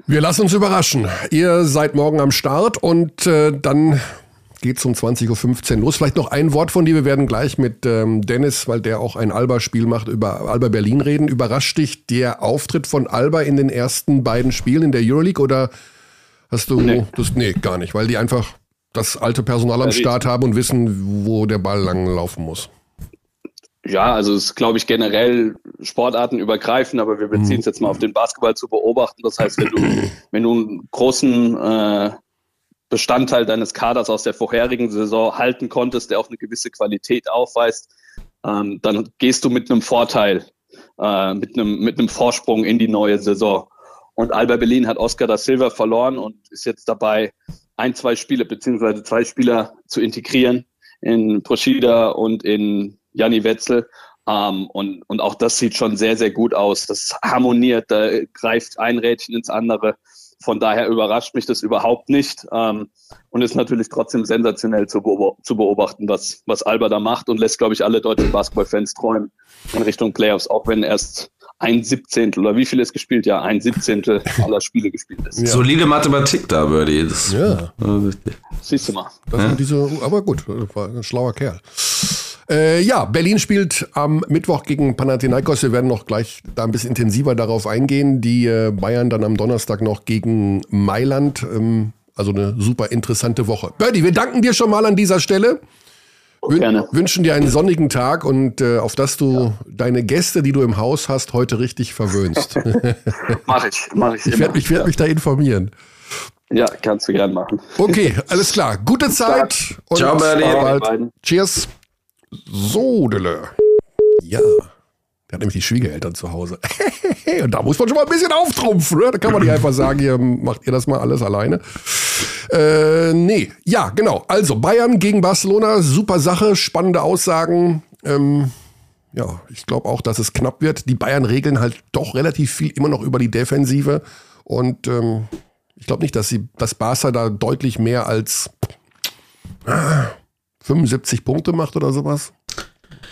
Wir lassen uns überraschen. Ihr seid morgen am Start und äh, dann geht es um 20.15 Uhr los. Vielleicht noch ein Wort von dir. Wir werden gleich mit ähm, Dennis, weil der auch ein Alba-Spiel macht, über Alba Berlin reden. Überrascht dich der Auftritt von Alba in den ersten beiden Spielen in der Euroleague oder hast du nee. das? Nee, gar nicht, weil die einfach das alte Personal am Start haben und wissen, wo der Ball lang laufen muss. Ja, also es ist, glaube ich, generell Sportarten übergreifend, aber wir beziehen es jetzt mal auf den Basketball zu beobachten. Das heißt, wenn du, wenn du einen großen äh, Bestandteil deines Kaders aus der vorherigen Saison halten konntest, der auch eine gewisse Qualität aufweist, ähm, dann gehst du mit einem Vorteil, äh, mit, einem, mit einem Vorsprung in die neue Saison. Und Alba Berlin hat Oscar da Silva verloren und ist jetzt dabei, ein, zwei Spiele beziehungsweise zwei Spieler zu integrieren in Proschida und in Janni Wetzel. Ähm, und, und auch das sieht schon sehr, sehr gut aus. Das harmoniert, da greift ein Rädchen ins andere. Von daher überrascht mich das überhaupt nicht ähm, und ist natürlich trotzdem sensationell zu, zu beobachten, was, was Alba da macht und lässt, glaube ich, alle deutschen Basketballfans träumen in Richtung Playoffs, auch wenn erst ein Siebzehntel oder wie viel ist gespielt? Ja, ein Siebzehntel aller Spiele gespielt ist. Ja. Solide Mathematik da, Birdie. Das ja. Siehst du mal. Ja. Diese, aber gut, war ein schlauer Kerl. Äh, ja, Berlin spielt am Mittwoch gegen Panathinaikos. Wir werden noch gleich da ein bisschen intensiver darauf eingehen. Die äh, Bayern dann am Donnerstag noch gegen Mailand. Ähm, also eine super interessante Woche. Birdie, wir danken dir schon mal an dieser Stelle. Gerne. Wünschen dir einen sonnigen Tag und äh, auf dass du ja. deine Gäste, die du im Haus hast, heute richtig verwöhnst. mach ich, mach ich. Ich werde mich, werd ja. mich da informieren. Ja, kannst du gern machen. Okay, alles klar. Gute Zeit. Ciao, Berlin. Cheers. So, Dille. Ja. Der hat nämlich die Schwiegereltern zu Hause. und da muss man schon mal ein bisschen auftrumpfen. Ne? Da kann man nicht einfach sagen, hier macht ihr das mal alles alleine. Äh, nee, ja, genau. Also Bayern gegen Barcelona, super Sache, spannende Aussagen. Ähm, ja, ich glaube auch, dass es knapp wird. Die Bayern regeln halt doch relativ viel immer noch über die Defensive. Und ähm, ich glaube nicht, dass sie das Barca da deutlich mehr als 75 Punkte macht oder sowas.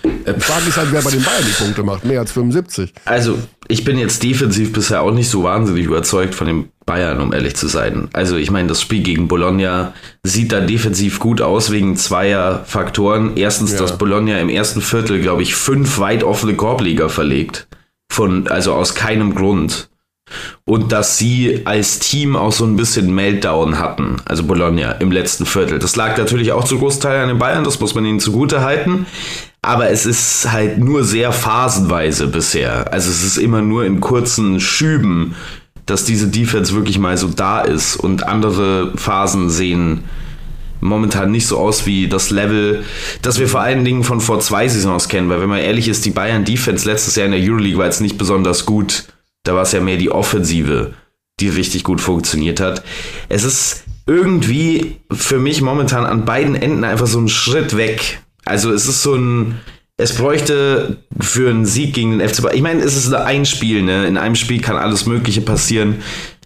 Die Frage ist halt, wer bei den Bayern die Punkte macht. Mehr als 75. Also, ich bin jetzt defensiv bisher auch nicht so wahnsinnig überzeugt von den Bayern, um ehrlich zu sein. Also, ich meine, das Spiel gegen Bologna sieht da defensiv gut aus wegen zweier Faktoren. Erstens, ja. dass Bologna im ersten Viertel, glaube ich, fünf weit offene Korbleger verlegt. Von, also aus keinem Grund und dass sie als Team auch so ein bisschen Meltdown hatten, also Bologna im letzten Viertel. Das lag natürlich auch zu Großteil an den Bayern, das muss man ihnen zugute halten. Aber es ist halt nur sehr phasenweise bisher. Also es ist immer nur in kurzen Schüben, dass diese Defense wirklich mal so da ist und andere Phasen sehen momentan nicht so aus wie das Level, das wir vor allen Dingen von vor zwei Saisons kennen, weil wenn man ehrlich ist, die Bayern Defense letztes Jahr in der Euroleague war jetzt nicht besonders gut da war es ja mehr die Offensive, die richtig gut funktioniert hat. Es ist irgendwie für mich momentan an beiden Enden einfach so ein Schritt weg. Also es ist so ein, es bräuchte für einen Sieg gegen den FC Bayern. Ich meine, es ist ein Spiel, ne? In einem Spiel kann alles Mögliche passieren.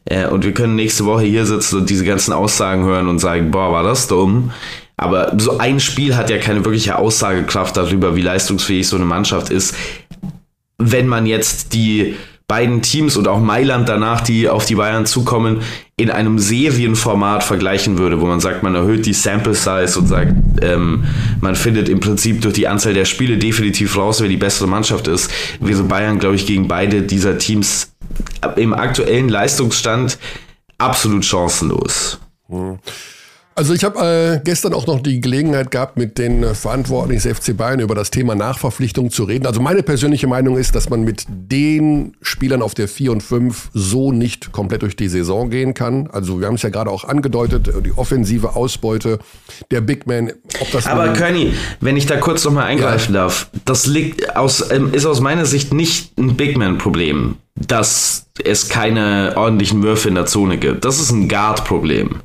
Äh, und wir können nächste Woche hier sitzen und diese ganzen Aussagen hören und sagen, boah, war das dumm. Aber so ein Spiel hat ja keine wirkliche Aussagekraft darüber, wie leistungsfähig so eine Mannschaft ist. Wenn man jetzt die beiden Teams und auch Mailand danach, die auf die Bayern zukommen, in einem Serienformat vergleichen würde, wo man sagt, man erhöht die Sample Size und sagt, ähm, man findet im Prinzip durch die Anzahl der Spiele definitiv raus, wer die bessere Mannschaft ist, wäre Bayern, glaube ich, gegen beide dieser Teams im aktuellen Leistungsstand absolut chancenlos. Hm. Also ich habe äh, gestern auch noch die Gelegenheit gehabt, mit den äh, Verantwortlichen des FC Bayern über das Thema Nachverpflichtung zu reden. Also meine persönliche Meinung ist, dass man mit den Spielern auf der 4 und 5 so nicht komplett durch die Saison gehen kann. Also wir haben es ja gerade auch angedeutet, die offensive Ausbeute der Big Man. Ob das Aber Körny, wenn ich da kurz noch mal eingreifen ja. darf, das liegt aus, ähm, ist aus meiner Sicht nicht ein Big Man-Problem dass es keine ordentlichen Würfe in der Zone gibt. Das ist ein Guard-Problem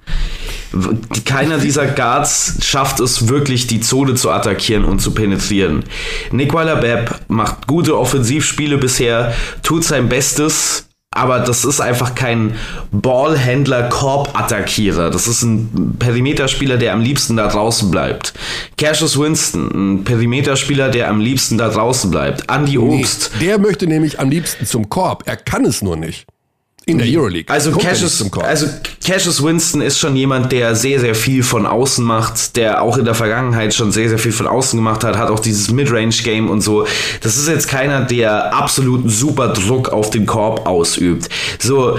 keiner dieser Guards schafft es wirklich, die Zone zu attackieren und zu penetrieren. Nicola Bepp macht gute Offensivspiele bisher, tut sein Bestes, aber das ist einfach kein Ballhändler, Korb-Attackierer. Das ist ein Perimeterspieler, der am liebsten da draußen bleibt. Cassius Winston, ein Perimeterspieler, der am liebsten da draußen bleibt. Andy Obst. Nee, der möchte nämlich am liebsten zum Korb. Er kann es nur nicht. In der Euroleague. Also Cassius, also Cassius Winston ist schon jemand, der sehr, sehr viel von außen macht, der auch in der Vergangenheit schon sehr, sehr viel von außen gemacht hat, hat auch dieses Midrange-Game und so. Das ist jetzt keiner, der absoluten super Druck auf den Korb ausübt. So,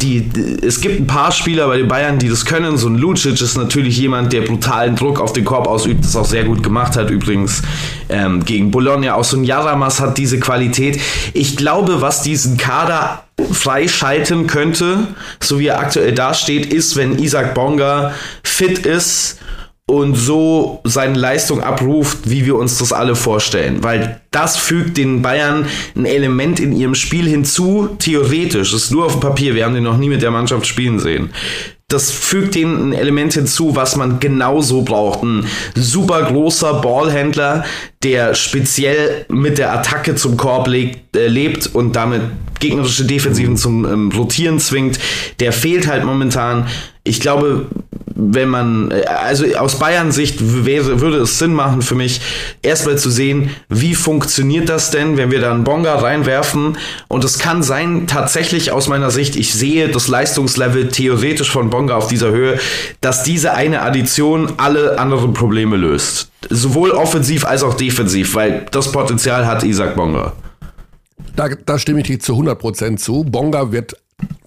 die, es gibt ein paar Spieler bei den Bayern, die das können. So ein Lucic ist natürlich jemand, der brutalen Druck auf den Korb ausübt, das auch sehr gut gemacht hat übrigens ähm, gegen Bologna. Auch so ein Jaramas hat diese Qualität. Ich glaube, was diesen Kader freischalten könnte, so wie er aktuell dasteht, ist, wenn Isaac Bonga fit ist und so seine Leistung abruft, wie wir uns das alle vorstellen. Weil das fügt den Bayern ein Element in ihrem Spiel hinzu, theoretisch, das ist nur auf dem Papier, wir haben den noch nie mit der Mannschaft spielen sehen das fügt ihnen ein Element hinzu, was man genauso braucht. Ein super großer Ballhändler, der speziell mit der Attacke zum Korb legt, äh, lebt und damit gegnerische Defensiven zum ähm, Rotieren zwingt. Der fehlt halt momentan. Ich glaube, wenn man, äh, also aus Bayern Sicht wäre, würde es Sinn machen für mich, erstmal zu sehen, wie funktioniert das denn, wenn wir da einen Bonga reinwerfen. Und es kann sein, tatsächlich aus meiner Sicht, ich sehe das Leistungslevel theoretisch von Bonga auf dieser Höhe, dass diese eine Addition alle anderen Probleme löst. Sowohl offensiv als auch defensiv, weil das Potenzial hat Isaac Bonga. Da, da stimme ich dir zu 100% zu. Bonga wird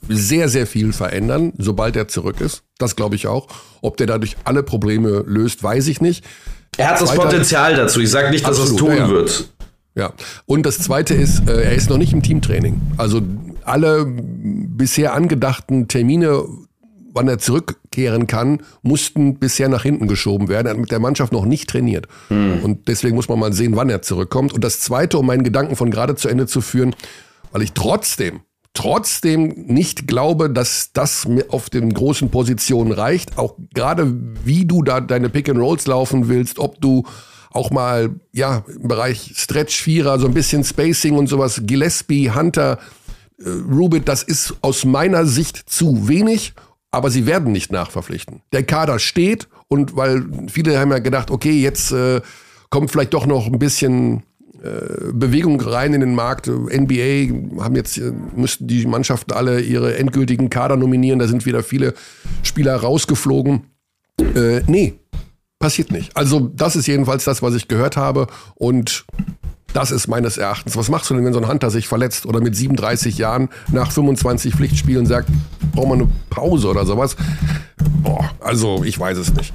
sehr, sehr viel verändern, sobald er zurück ist. Das glaube ich auch. Ob der dadurch alle Probleme löst, weiß ich nicht. Er hat das Potenzial dazu. Ich sage nicht, dass er es tun ja. wird. Ja. Und das Zweite ist, äh, er ist noch nicht im Teamtraining. Also alle bisher angedachten Termine, wann er zurückkehren kann, mussten bisher nach hinten geschoben werden. Er hat mit der Mannschaft noch nicht trainiert. Hm. Und deswegen muss man mal sehen, wann er zurückkommt. Und das Zweite, um meinen Gedanken von gerade zu Ende zu führen, weil ich trotzdem trotzdem nicht glaube, dass das auf den großen Positionen reicht. Auch gerade wie du da deine Pick and Rolls laufen willst, ob du auch mal ja im Bereich Stretch Vierer so ein bisschen Spacing und sowas Gillespie, Hunter, äh, Rubit, das ist aus meiner Sicht zu wenig. Aber sie werden nicht nachverpflichten. Der Kader steht und weil viele haben ja gedacht, okay, jetzt äh, kommt vielleicht doch noch ein bisschen äh, Bewegung rein in den Markt. NBA haben jetzt, äh, müssten die Mannschaften alle ihre endgültigen Kader nominieren. Da sind wieder viele Spieler rausgeflogen. Äh, nee, passiert nicht. Also das ist jedenfalls das, was ich gehört habe. Und das ist meines Erachtens. Was machst du denn, wenn so ein Hunter sich verletzt oder mit 37 Jahren nach 25 Pflichtspielen sagt, braucht man eine Pause oder sowas? Boah, also ich weiß es nicht.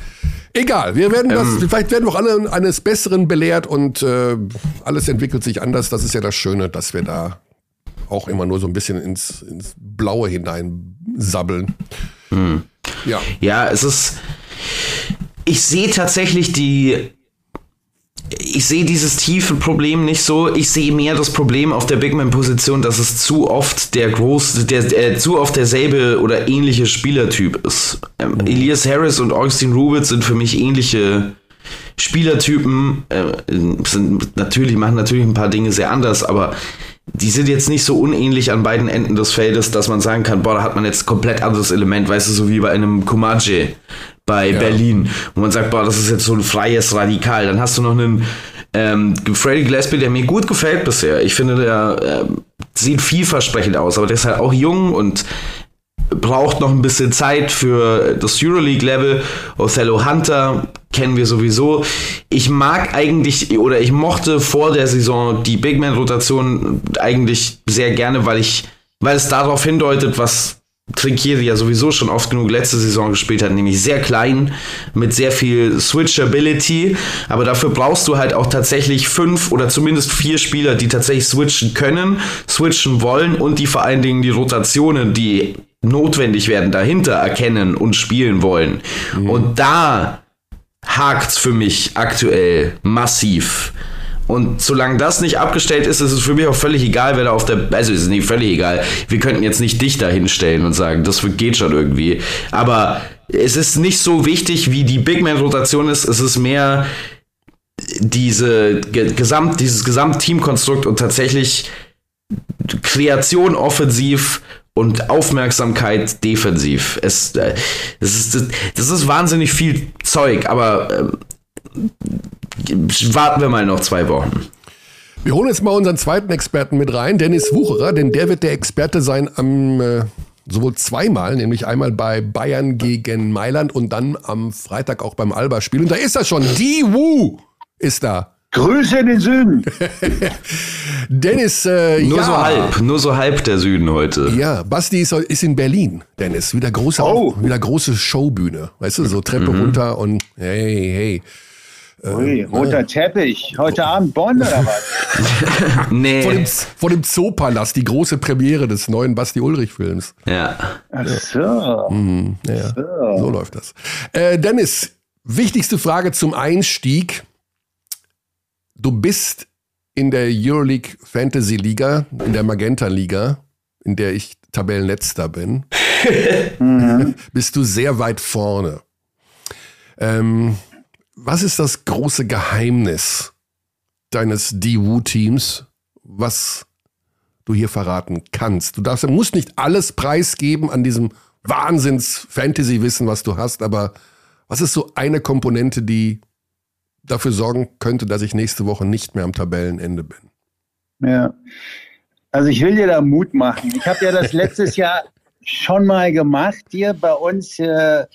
Egal, wir werden das, ähm, vielleicht werden wir auch alle eines Besseren belehrt und äh, alles entwickelt sich anders. Das ist ja das Schöne, dass wir da auch immer nur so ein bisschen ins, ins Blaue hinein sabbeln. Hm. Ja. Ja, es ist. Ich sehe tatsächlich die ich sehe dieses tiefe Problem nicht so. Ich sehe mehr das Problem auf der Bigman-Position, dass es zu oft der groß, der, äh, zu oft derselbe oder ähnliche Spielertyp ist. Ähm, mhm. Elias Harris und Augustin Rubitz sind für mich ähnliche Spielertypen. Äh, sind natürlich machen natürlich ein paar Dinge sehr anders, aber die sind jetzt nicht so unähnlich an beiden Enden des Feldes, dass man sagen kann, boah, da hat man jetzt komplett anderes Element, weißt du, so wie bei einem Kumaje bei ja. Berlin, wo man sagt, boah, das ist jetzt so ein freies Radikal. Dann hast du noch einen ähm, Freddie Gillespie, der mir gut gefällt bisher. Ich finde, der äh, sieht vielversprechend aus, aber der ist halt auch jung und braucht noch ein bisschen Zeit für das Euroleague-Level. Othello Hunter kennen wir sowieso. Ich mag eigentlich oder ich mochte vor der Saison die Big Man-Rotation eigentlich sehr gerne, weil ich, weil es darauf hindeutet, was Trinkieri ja sowieso schon oft genug letzte Saison gespielt hat, nämlich sehr klein, mit sehr viel Switchability. Aber dafür brauchst du halt auch tatsächlich fünf oder zumindest vier Spieler, die tatsächlich switchen können, switchen wollen und die vor allen Dingen die Rotationen, die notwendig werden, dahinter erkennen und spielen wollen. Mhm. Und da hakt's für mich aktuell massiv. Und solange das nicht abgestellt ist, ist es für mich auch völlig egal, wer da auf der, also ist es nicht völlig egal. Wir könnten jetzt nicht dich da hinstellen und sagen, das geht schon irgendwie. Aber es ist nicht so wichtig, wie die Big Man-Rotation ist. Es ist mehr diese Gesamt, dieses Gesamtteamkonstrukt und tatsächlich Kreation offensiv und Aufmerksamkeit defensiv. Es, äh, es ist, das ist wahnsinnig viel Zeug, aber äh, warten wir mal noch zwei Wochen. Wir holen jetzt mal unseren zweiten Experten mit rein, Dennis Wucherer, denn der wird der Experte sein am äh, sowohl zweimal, nämlich einmal bei Bayern gegen Mailand und dann am Freitag auch beim Alba-Spiel. Und da ist er schon, die Wu ist da. Grüße in den Süden. Dennis, äh, nur ja. so halb, nur so halb der Süden heute. Ja, Basti ist, ist in Berlin, Dennis. Wieder große, oh. wieder große Showbühne. Weißt du, so Treppe mhm. runter und hey, hey. Ui, ähm, roter äh, Teppich. Heute Abend Bonn oder was? nee. Vor dem, vor dem Zoopalast, die große Premiere des neuen Basti Ulrich-Films. Ja. Ach so. Mhm, ja. so. So läuft das. Äh, Dennis, wichtigste Frage zum Einstieg. Du bist in der Euroleague Fantasy Liga, in der Magenta Liga, in der ich Tabellenletzter bin. mhm. Bist du sehr weit vorne. Ähm, was ist das große Geheimnis deines DWU-Teams, was du hier verraten kannst? Du darfst, du musst nicht alles preisgeben an diesem Wahnsinns-Fantasy-Wissen, was du hast, aber was ist so eine Komponente, die dafür sorgen könnte, dass ich nächste Woche nicht mehr am Tabellenende bin? Ja, also ich will dir da Mut machen. Ich habe ja das letztes Jahr schon mal gemacht hier bei uns. Äh,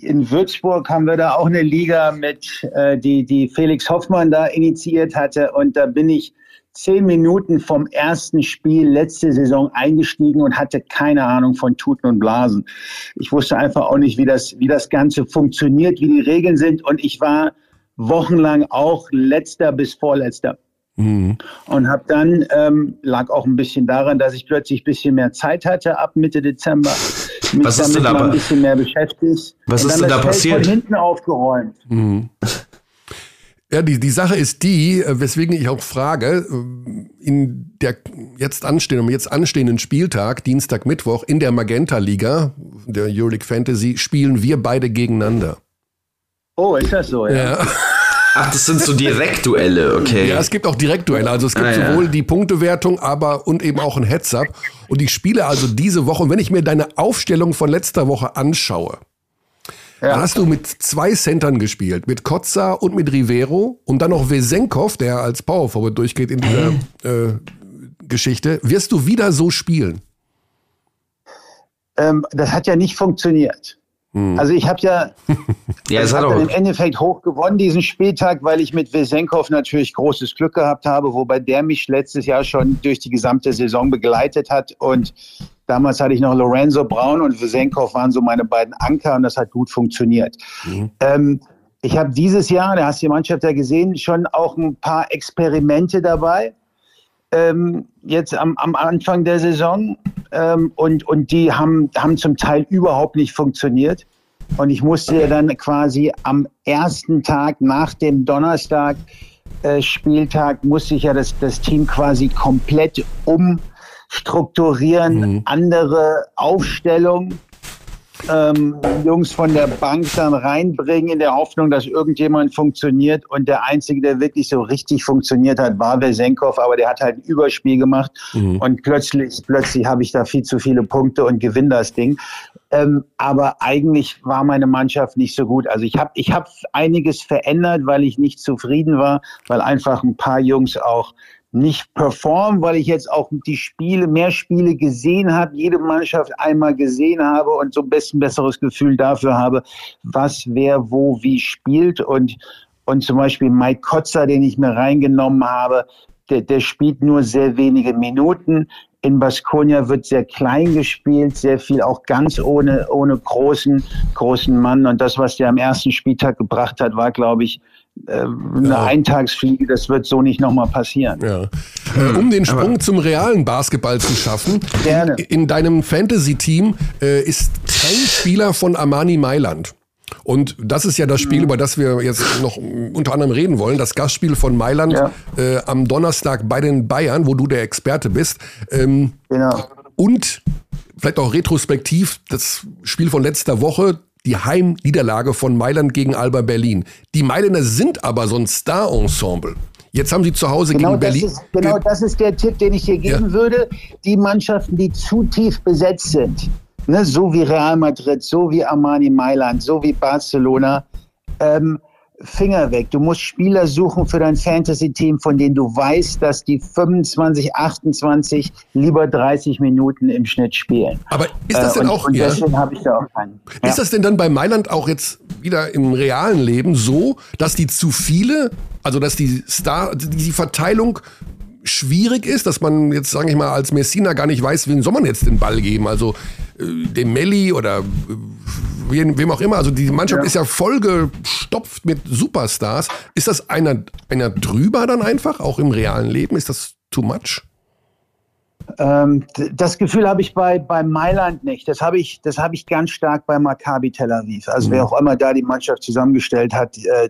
in Würzburg haben wir da auch eine Liga mit, äh, die, die Felix Hoffmann da initiiert hatte. Und da bin ich zehn Minuten vom ersten Spiel letzte Saison eingestiegen und hatte keine Ahnung von Tuten und Blasen. Ich wusste einfach auch nicht, wie das, wie das Ganze funktioniert, wie die Regeln sind. Und ich war wochenlang auch letzter bis vorletzter. Mhm. Und habe dann, ähm, lag auch ein bisschen daran, dass ich plötzlich ein bisschen mehr Zeit hatte ab Mitte Dezember. Mich Was ist denn da ein bisschen mehr beschäftigt. Was ist denn da passiert? Von hinten aufgeräumt. Mhm. Ja, die, die Sache ist die, äh, weswegen ich auch frage, äh, in der jetzt anstehenden, jetzt anstehenden Spieltag, Dienstag, Mittwoch, in der Magenta Liga, der Euroleague Fantasy, spielen wir beide gegeneinander. Oh, ist das so, ja? ja. Ach, das sind so Direktduelle, okay. Ja, es gibt auch Direktduelle. Also es gibt ah, sowohl ja. die Punktewertung, aber und eben auch ein Heads-up. Und ich spiele also diese Woche, und wenn ich mir deine Aufstellung von letzter Woche anschaue, ja. dann hast du mit zwei Centern gespielt, mit Kotza und mit Rivero und dann noch Wesenkov, der als Powerforward durchgeht in dieser äh, Geschichte. Wirst du wieder so spielen? Ähm, das hat ja nicht funktioniert. Hm. Also ich habe ja, ja ich hab im Endeffekt hoch gewonnen diesen Spieltag, weil ich mit Wesenkov natürlich großes Glück gehabt habe, wobei der mich letztes Jahr schon durch die gesamte Saison begleitet hat und damals hatte ich noch Lorenzo Braun und Wesenkov waren so meine beiden Anker und das hat gut funktioniert. Mhm. Ähm, ich habe dieses Jahr, da hast du die Mannschaft ja gesehen, schon auch ein paar Experimente dabei. Ähm, jetzt am, am Anfang der Saison ähm, und, und die haben, haben zum Teil überhaupt nicht funktioniert. Und ich musste ja dann quasi am ersten Tag nach dem Donnerstag äh, Spieltag musste ich ja das, das Team quasi komplett umstrukturieren, mhm. andere Aufstellung ähm, Jungs von der Bank dann reinbringen in der Hoffnung, dass irgendjemand funktioniert. Und der Einzige, der wirklich so richtig funktioniert hat, war Vesenkov, aber der hat halt ein Überspiel gemacht. Mhm. Und plötzlich, plötzlich habe ich da viel zu viele Punkte und gewinne das Ding. Ähm, aber eigentlich war meine Mannschaft nicht so gut. Also ich habe ich hab einiges verändert, weil ich nicht zufrieden war, weil einfach ein paar Jungs auch nicht performen, weil ich jetzt auch die Spiele, mehr Spiele gesehen habe, jede Mannschaft einmal gesehen habe und so ein bisschen besseres Gefühl dafür habe, was wer wo wie spielt und und zum Beispiel Mike Kotzer, den ich mir reingenommen habe, der, der spielt nur sehr wenige Minuten in Baskonia wird sehr klein gespielt, sehr viel auch ganz ohne, ohne großen, großen Mann. Und das, was der am ersten Spieltag gebracht hat, war, glaube ich, eine ja. Eintagsfliege, das wird so nicht nochmal passieren. Ja. Äh, um den Sprung Aber zum realen Basketball zu schaffen, Gerne. in deinem Fantasy-Team äh, ist kein Spieler von Armani Mailand. Und das ist ja das Spiel, über das wir jetzt noch unter anderem reden wollen. Das Gastspiel von Mailand ja. äh, am Donnerstag bei den Bayern, wo du der Experte bist. Ähm, genau. Und vielleicht auch retrospektiv das Spiel von letzter Woche, die Heimniederlage von Mailand gegen Alba Berlin. Die Mailänder sind aber so ein Star-Ensemble. Jetzt haben sie zu Hause genau gegen Berlin. Ist, genau das ist der Tipp, den ich hier geben ja. würde. Die Mannschaften, die zu tief besetzt sind, ne, so wie Real Madrid, so wie Armani Mailand, so wie Barcelona, ähm, Finger weg. Du musst Spieler suchen für dein Fantasy-Team, von denen du weißt, dass die 25, 28, lieber 30 Minuten im Schnitt spielen. Aber ist das äh, denn auch, und ja, deswegen habe ich da auch keinen. Ja. Ist das denn dann bei Mailand auch jetzt wieder im realen Leben so, dass die zu viele, also dass die Star, die Verteilung schwierig ist, dass man jetzt, sage ich mal, als Messina gar nicht weiß, wen soll man jetzt den Ball geben? Also äh, dem Melli oder äh, wem, wem, auch immer. Also die Mannschaft ja. ist ja vollgestopft mit Superstars. Ist das einer, einer drüber dann einfach, auch im realen Leben? Ist das too much? Ähm, das Gefühl habe ich bei, bei Mailand nicht. Das habe ich, das ich ganz stark bei Maccabi Tel Aviv. Also mhm. wer auch immer da die Mannschaft zusammengestellt hat, äh,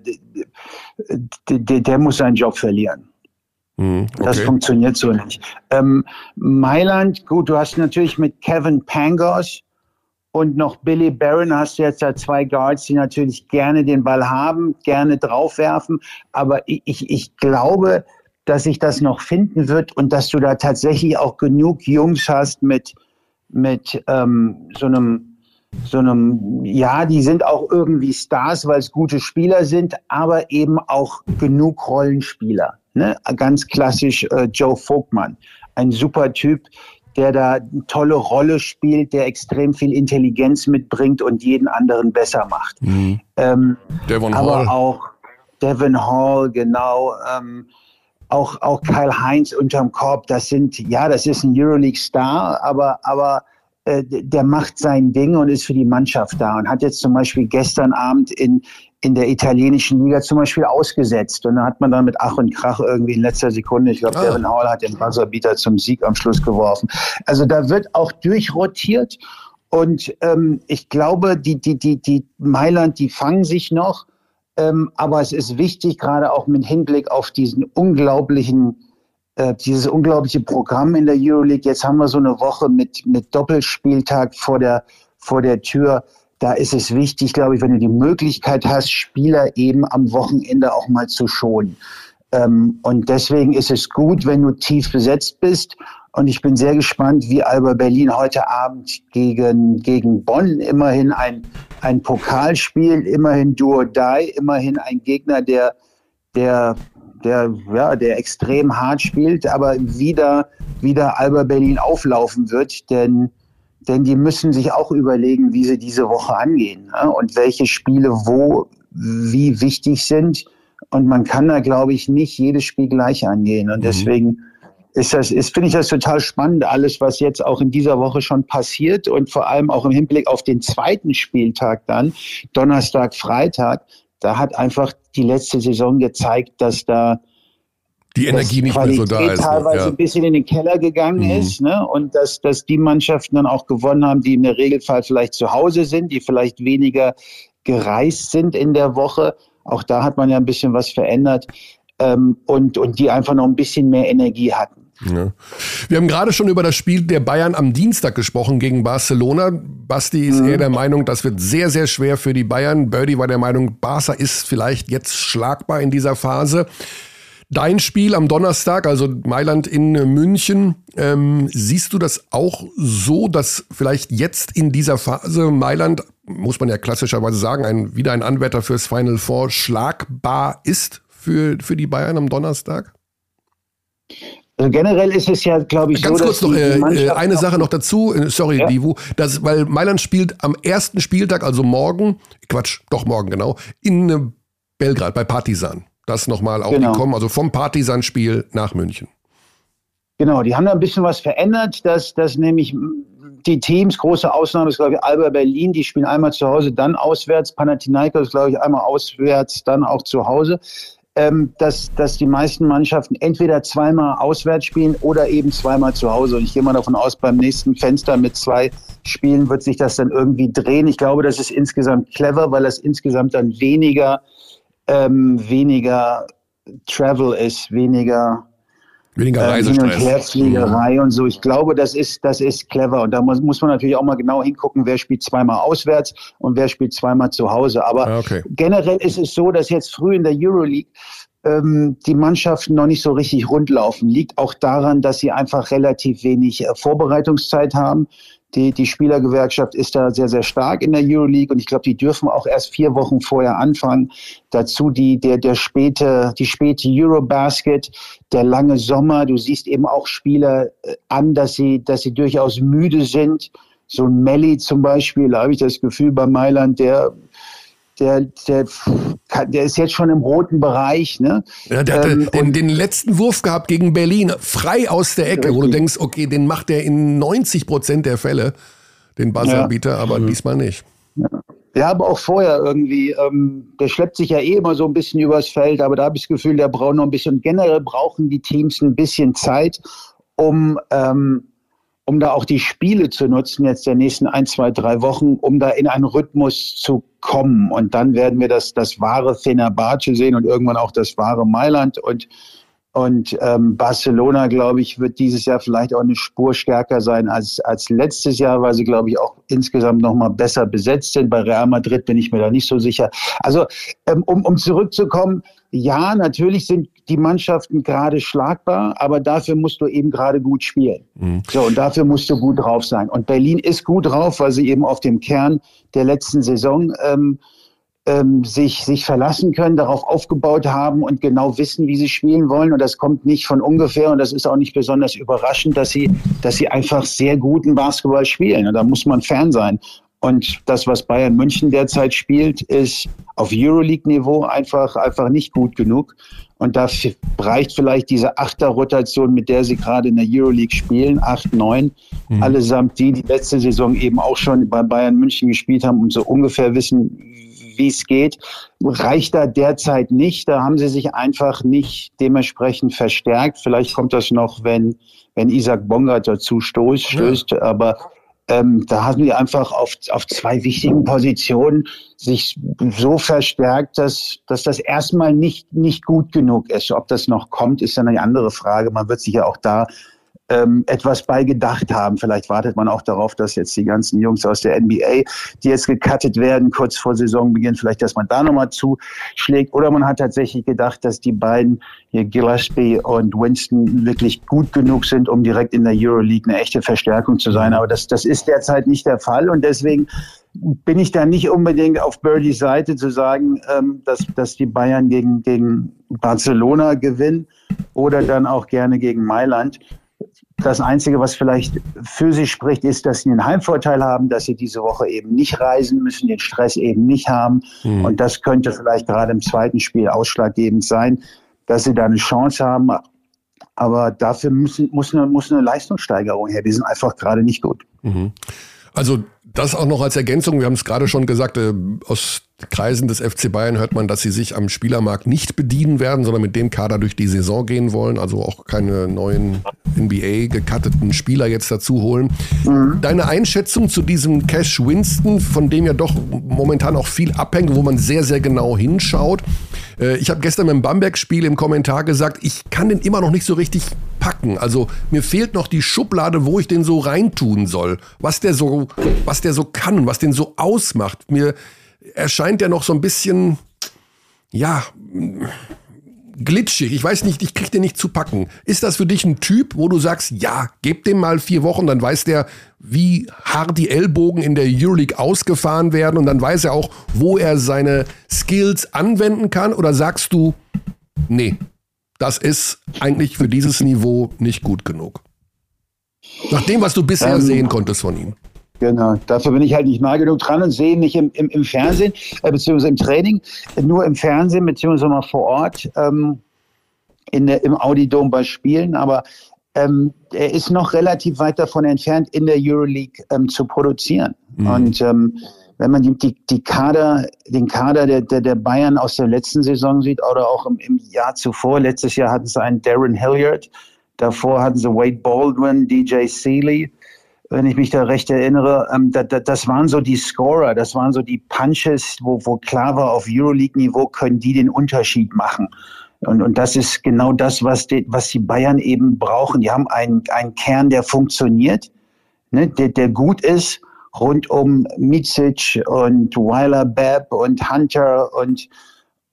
der, der muss seinen Job verlieren. Mhm, okay. Das funktioniert so nicht. Ähm, Mailand, gut, du hast natürlich mit Kevin Pangos und noch Billy Barron hast du jetzt da zwei Guards, die natürlich gerne den Ball haben, gerne draufwerfen. Aber ich, ich, ich glaube, dass sich das noch finden wird und dass du da tatsächlich auch genug Jungs hast mit, mit ähm, so einem so einem, ja, die sind auch irgendwie Stars, weil es gute Spieler sind, aber eben auch genug Rollenspieler. Ne? Ganz klassisch äh, Joe Vogtmann, ein super Typ, der da eine tolle Rolle spielt, der extrem viel Intelligenz mitbringt und jeden anderen besser macht. Mhm. Ähm, Devon aber Hall. auch Devin Hall, genau. Ähm, auch, auch Kyle Heinz unterm Korb, das sind, ja, das ist ein Euroleague-Star, aber, aber äh, der macht sein Ding und ist für die Mannschaft da und hat jetzt zum Beispiel gestern Abend in, in der italienischen Liga zum Beispiel ausgesetzt. Und dann hat man dann mit Ach und Krach irgendwie in letzter Sekunde, ich glaube, ah. Devin Hall hat den Buzzerbeater zum Sieg am Schluss geworfen. Also da wird auch durchrotiert. Und ähm, ich glaube, die, die, die, die Mailand, die fangen sich noch. Ähm, aber es ist wichtig, gerade auch mit Hinblick auf diesen unglaublichen äh, dieses unglaubliche Programm in der Euroleague. Jetzt haben wir so eine Woche mit, mit Doppelspieltag vor der, vor der Tür. Da ist es wichtig, glaube ich, wenn du die Möglichkeit hast, Spieler eben am Wochenende auch mal zu schonen. Ähm, und deswegen ist es gut, wenn du tief besetzt bist. Und ich bin sehr gespannt, wie Alba Berlin heute Abend gegen, gegen Bonn immerhin ein, ein Pokalspiel, immerhin Duo Die, immerhin ein Gegner, der, der der, ja, der extrem hart spielt, aber wieder, wieder Alba Berlin auflaufen wird, denn, denn die müssen sich auch überlegen, wie sie diese Woche angehen ne? und welche Spiele wo wie wichtig sind. Und man kann da, glaube ich, nicht jedes Spiel gleich angehen. Und mhm. deswegen ist das, ist, finde ich das total spannend, alles, was jetzt auch in dieser Woche schon passiert und vor allem auch im Hinblick auf den zweiten Spieltag dann, Donnerstag, Freitag, da hat einfach die letzte Saison gezeigt, dass da die Energie nicht Qualität mehr so da ist. Ne? teilweise ja. ein bisschen in den Keller gegangen mhm. ist, ne? Und dass, dass die Mannschaften dann auch gewonnen haben, die im Regelfall vielleicht zu Hause sind, die vielleicht weniger gereist sind in der Woche. Auch da hat man ja ein bisschen was verändert. Ähm, und, und die einfach noch ein bisschen mehr Energie hatten. Ja. Wir haben gerade schon über das Spiel der Bayern am Dienstag gesprochen gegen Barcelona. Basti ist mhm. eher der Meinung, das wird sehr, sehr schwer für die Bayern. Birdie war der Meinung, Barca ist vielleicht jetzt schlagbar in dieser Phase. Dein Spiel am Donnerstag, also Mailand in München, ähm, siehst du das auch so, dass vielleicht jetzt in dieser Phase Mailand, muss man ja klassischerweise sagen, ein, wieder ein Anwärter fürs Final Four schlagbar ist für, für die Bayern am Donnerstag? Also generell ist es ja, glaube ich, Ganz so, kurz noch äh, äh eine Sache noch dazu, äh, sorry, ja? Divu, das, weil Mailand spielt am ersten Spieltag, also morgen, Quatsch, doch morgen genau, in äh, Belgrad bei Partisan. Das nochmal auch genau. gekommen, also vom Partisan-Spiel nach München. Genau, die haben da ein bisschen was verändert, dass, dass nämlich die Teams, große Ausnahme ist, glaube ich, Alba Berlin, die spielen einmal zu Hause, dann auswärts. Panathinaikos, glaube ich, einmal auswärts, dann auch zu Hause. Ähm, dass, dass die meisten Mannschaften entweder zweimal auswärts spielen oder eben zweimal zu Hause. Und ich gehe mal davon aus, beim nächsten Fenster mit zwei Spielen wird sich das dann irgendwie drehen. Ich glaube, das ist insgesamt clever, weil das insgesamt dann weniger, ähm, weniger Travel ist, weniger Weniger äh, Reisestress. Hin- und Herfliegerei mhm. und so. Ich glaube, das ist, das ist clever. Und da muss, muss man natürlich auch mal genau hingucken, wer spielt zweimal auswärts und wer spielt zweimal zu Hause. Aber ah, okay. generell ist es so, dass jetzt früh in der Euroleague ähm, die Mannschaften noch nicht so richtig rundlaufen. Liegt auch daran, dass sie einfach relativ wenig äh, Vorbereitungszeit haben. Die, die Spielergewerkschaft ist da sehr, sehr stark in der Euroleague und ich glaube, die dürfen auch erst vier Wochen vorher anfangen. Dazu die, der, der späte, die späte Eurobasket, der lange Sommer. Du siehst eben auch Spieler äh, an, dass sie, dass sie durchaus müde sind. So ein Melli zum Beispiel, da habe ich das Gefühl bei Mailand, der der, der, der ist jetzt schon im roten Bereich. Ne? Ja, der hatte ähm, den, den, letzten Wurf gehabt gegen Berlin, frei aus der Ecke, richtig. wo du denkst, okay, den macht er in 90 Prozent der Fälle, den Buzzerbeater, ja. aber mhm. diesmal nicht. Ja. ja. aber auch vorher irgendwie, ähm, der schleppt sich ja eh immer so ein bisschen übers Feld, aber da habe ich das Gefühl, der braucht noch ein bisschen. Generell brauchen die Teams ein bisschen Zeit, um ähm, um da auch die Spiele zu nutzen, jetzt der nächsten ein, zwei, drei Wochen, um da in einen Rhythmus zu kommen. Und dann werden wir das, das wahre Fenerbahce sehen und irgendwann auch das wahre Mailand. Und, und ähm, Barcelona, glaube ich, wird dieses Jahr vielleicht auch eine Spur stärker sein als, als letztes Jahr, weil sie, glaube ich, auch insgesamt noch mal besser besetzt sind. Bei Real Madrid bin ich mir da nicht so sicher. Also, ähm, um, um zurückzukommen, ja, natürlich sind die Mannschaften gerade schlagbar, aber dafür musst du eben gerade gut spielen. Mhm. So, und dafür musst du gut drauf sein. Und Berlin ist gut drauf, weil sie eben auf dem Kern der letzten Saison ähm, ähm, sich, sich verlassen können, darauf aufgebaut haben und genau wissen, wie sie spielen wollen. Und das kommt nicht von ungefähr und das ist auch nicht besonders überraschend, dass sie, dass sie einfach sehr guten Basketball spielen. Und da muss man Fan sein. Und das, was Bayern München derzeit spielt, ist auf Euroleague-Niveau einfach, einfach nicht gut genug. Und da reicht vielleicht diese Achter-Rotation, mit der sie gerade in der Euroleague spielen, acht, neun, mhm. allesamt die, die letzte Saison eben auch schon bei Bayern München gespielt haben und so ungefähr wissen, wie es geht, reicht da derzeit nicht. Da haben sie sich einfach nicht dementsprechend verstärkt. Vielleicht kommt das noch, wenn, wenn Isaac Bongard dazu stößt, stößt. Ja. aber ähm, da haben die einfach auf, auf zwei wichtigen Positionen sich so verstärkt, dass, dass das erstmal nicht, nicht gut genug ist. Ob das noch kommt, ist dann eine andere Frage. Man wird sich ja auch da ähm, etwas bei gedacht haben. Vielleicht wartet man auch darauf, dass jetzt die ganzen Jungs aus der NBA, die jetzt gecuttet werden, kurz vor Saisonbeginn, vielleicht, dass man da nochmal zuschlägt. Oder man hat tatsächlich gedacht, dass die beiden hier Gillespie und Winston wirklich gut genug sind, um direkt in der Euroleague eine echte Verstärkung zu sein. Aber das, das ist derzeit nicht der Fall und deswegen bin ich da nicht unbedingt auf Birdies Seite zu sagen, ähm, dass, dass die Bayern gegen, gegen Barcelona gewinnen oder dann auch gerne gegen Mailand. Das Einzige, was vielleicht für sie spricht, ist, dass sie einen Heimvorteil haben, dass sie diese Woche eben nicht reisen müssen, den Stress eben nicht haben. Mhm. Und das könnte vielleicht gerade im zweiten Spiel ausschlaggebend sein, dass sie da eine Chance haben. Aber dafür müssen, muss, eine, muss eine Leistungssteigerung her. Die sind einfach gerade nicht gut. Mhm. Also das auch noch als Ergänzung. Wir haben es gerade schon gesagt, äh, aus Kreisen des FC Bayern hört man, dass sie sich am Spielermarkt nicht bedienen werden, sondern mit dem Kader durch die Saison gehen wollen. Also auch keine neuen NBA gekatteten Spieler jetzt dazu holen. Mhm. Deine Einschätzung zu diesem Cash Winston, von dem ja doch momentan auch viel abhängt, wo man sehr, sehr genau hinschaut. Äh, ich habe gestern beim Bamberg-Spiel im Kommentar gesagt, ich kann den immer noch nicht so richtig packen. Also mir fehlt noch die Schublade, wo ich den so reintun soll. Was der so, was der so kann, was den so ausmacht. Mir erscheint er noch so ein bisschen, ja, glitschig. Ich weiß nicht, ich krieg den nicht zu packen. Ist das für dich ein Typ, wo du sagst, ja, gib dem mal vier Wochen, dann weiß der, wie hart die Ellbogen in der Euroleague ausgefahren werden und dann weiß er auch, wo er seine Skills anwenden kann? Oder sagst du, nee, das ist eigentlich für dieses Niveau nicht gut genug? Nach dem, was du bisher ähm, sehen konntest von ihm. Genau, dafür bin ich halt nicht nah genug dran und sehe nicht im, im, im Fernsehen, äh, beziehungsweise im Training, nur im Fernsehen, beziehungsweise mal vor Ort ähm, in der, im Audidom bei Spielen. Aber ähm, er ist noch relativ weit davon entfernt, in der Euroleague ähm, zu produzieren. Mhm. Und ähm, wenn man die, die, die Kader, den Kader der, der, der Bayern aus der letzten Saison sieht oder auch im, im Jahr zuvor, letztes Jahr hatten sie einen Darren Hilliard, davor hatten sie Wade Baldwin, DJ Seeley, wenn ich mich da recht erinnere, ähm, da, da, das waren so die Scorer, das waren so die Punches, wo, wo klar war, auf Euroleague-Niveau können die den Unterschied machen. Und, und das ist genau das, was die, was die Bayern eben brauchen. Die haben einen, einen Kern, der funktioniert, ne, der, der gut ist, rund um Micic und Weiler Babb und Hunter und,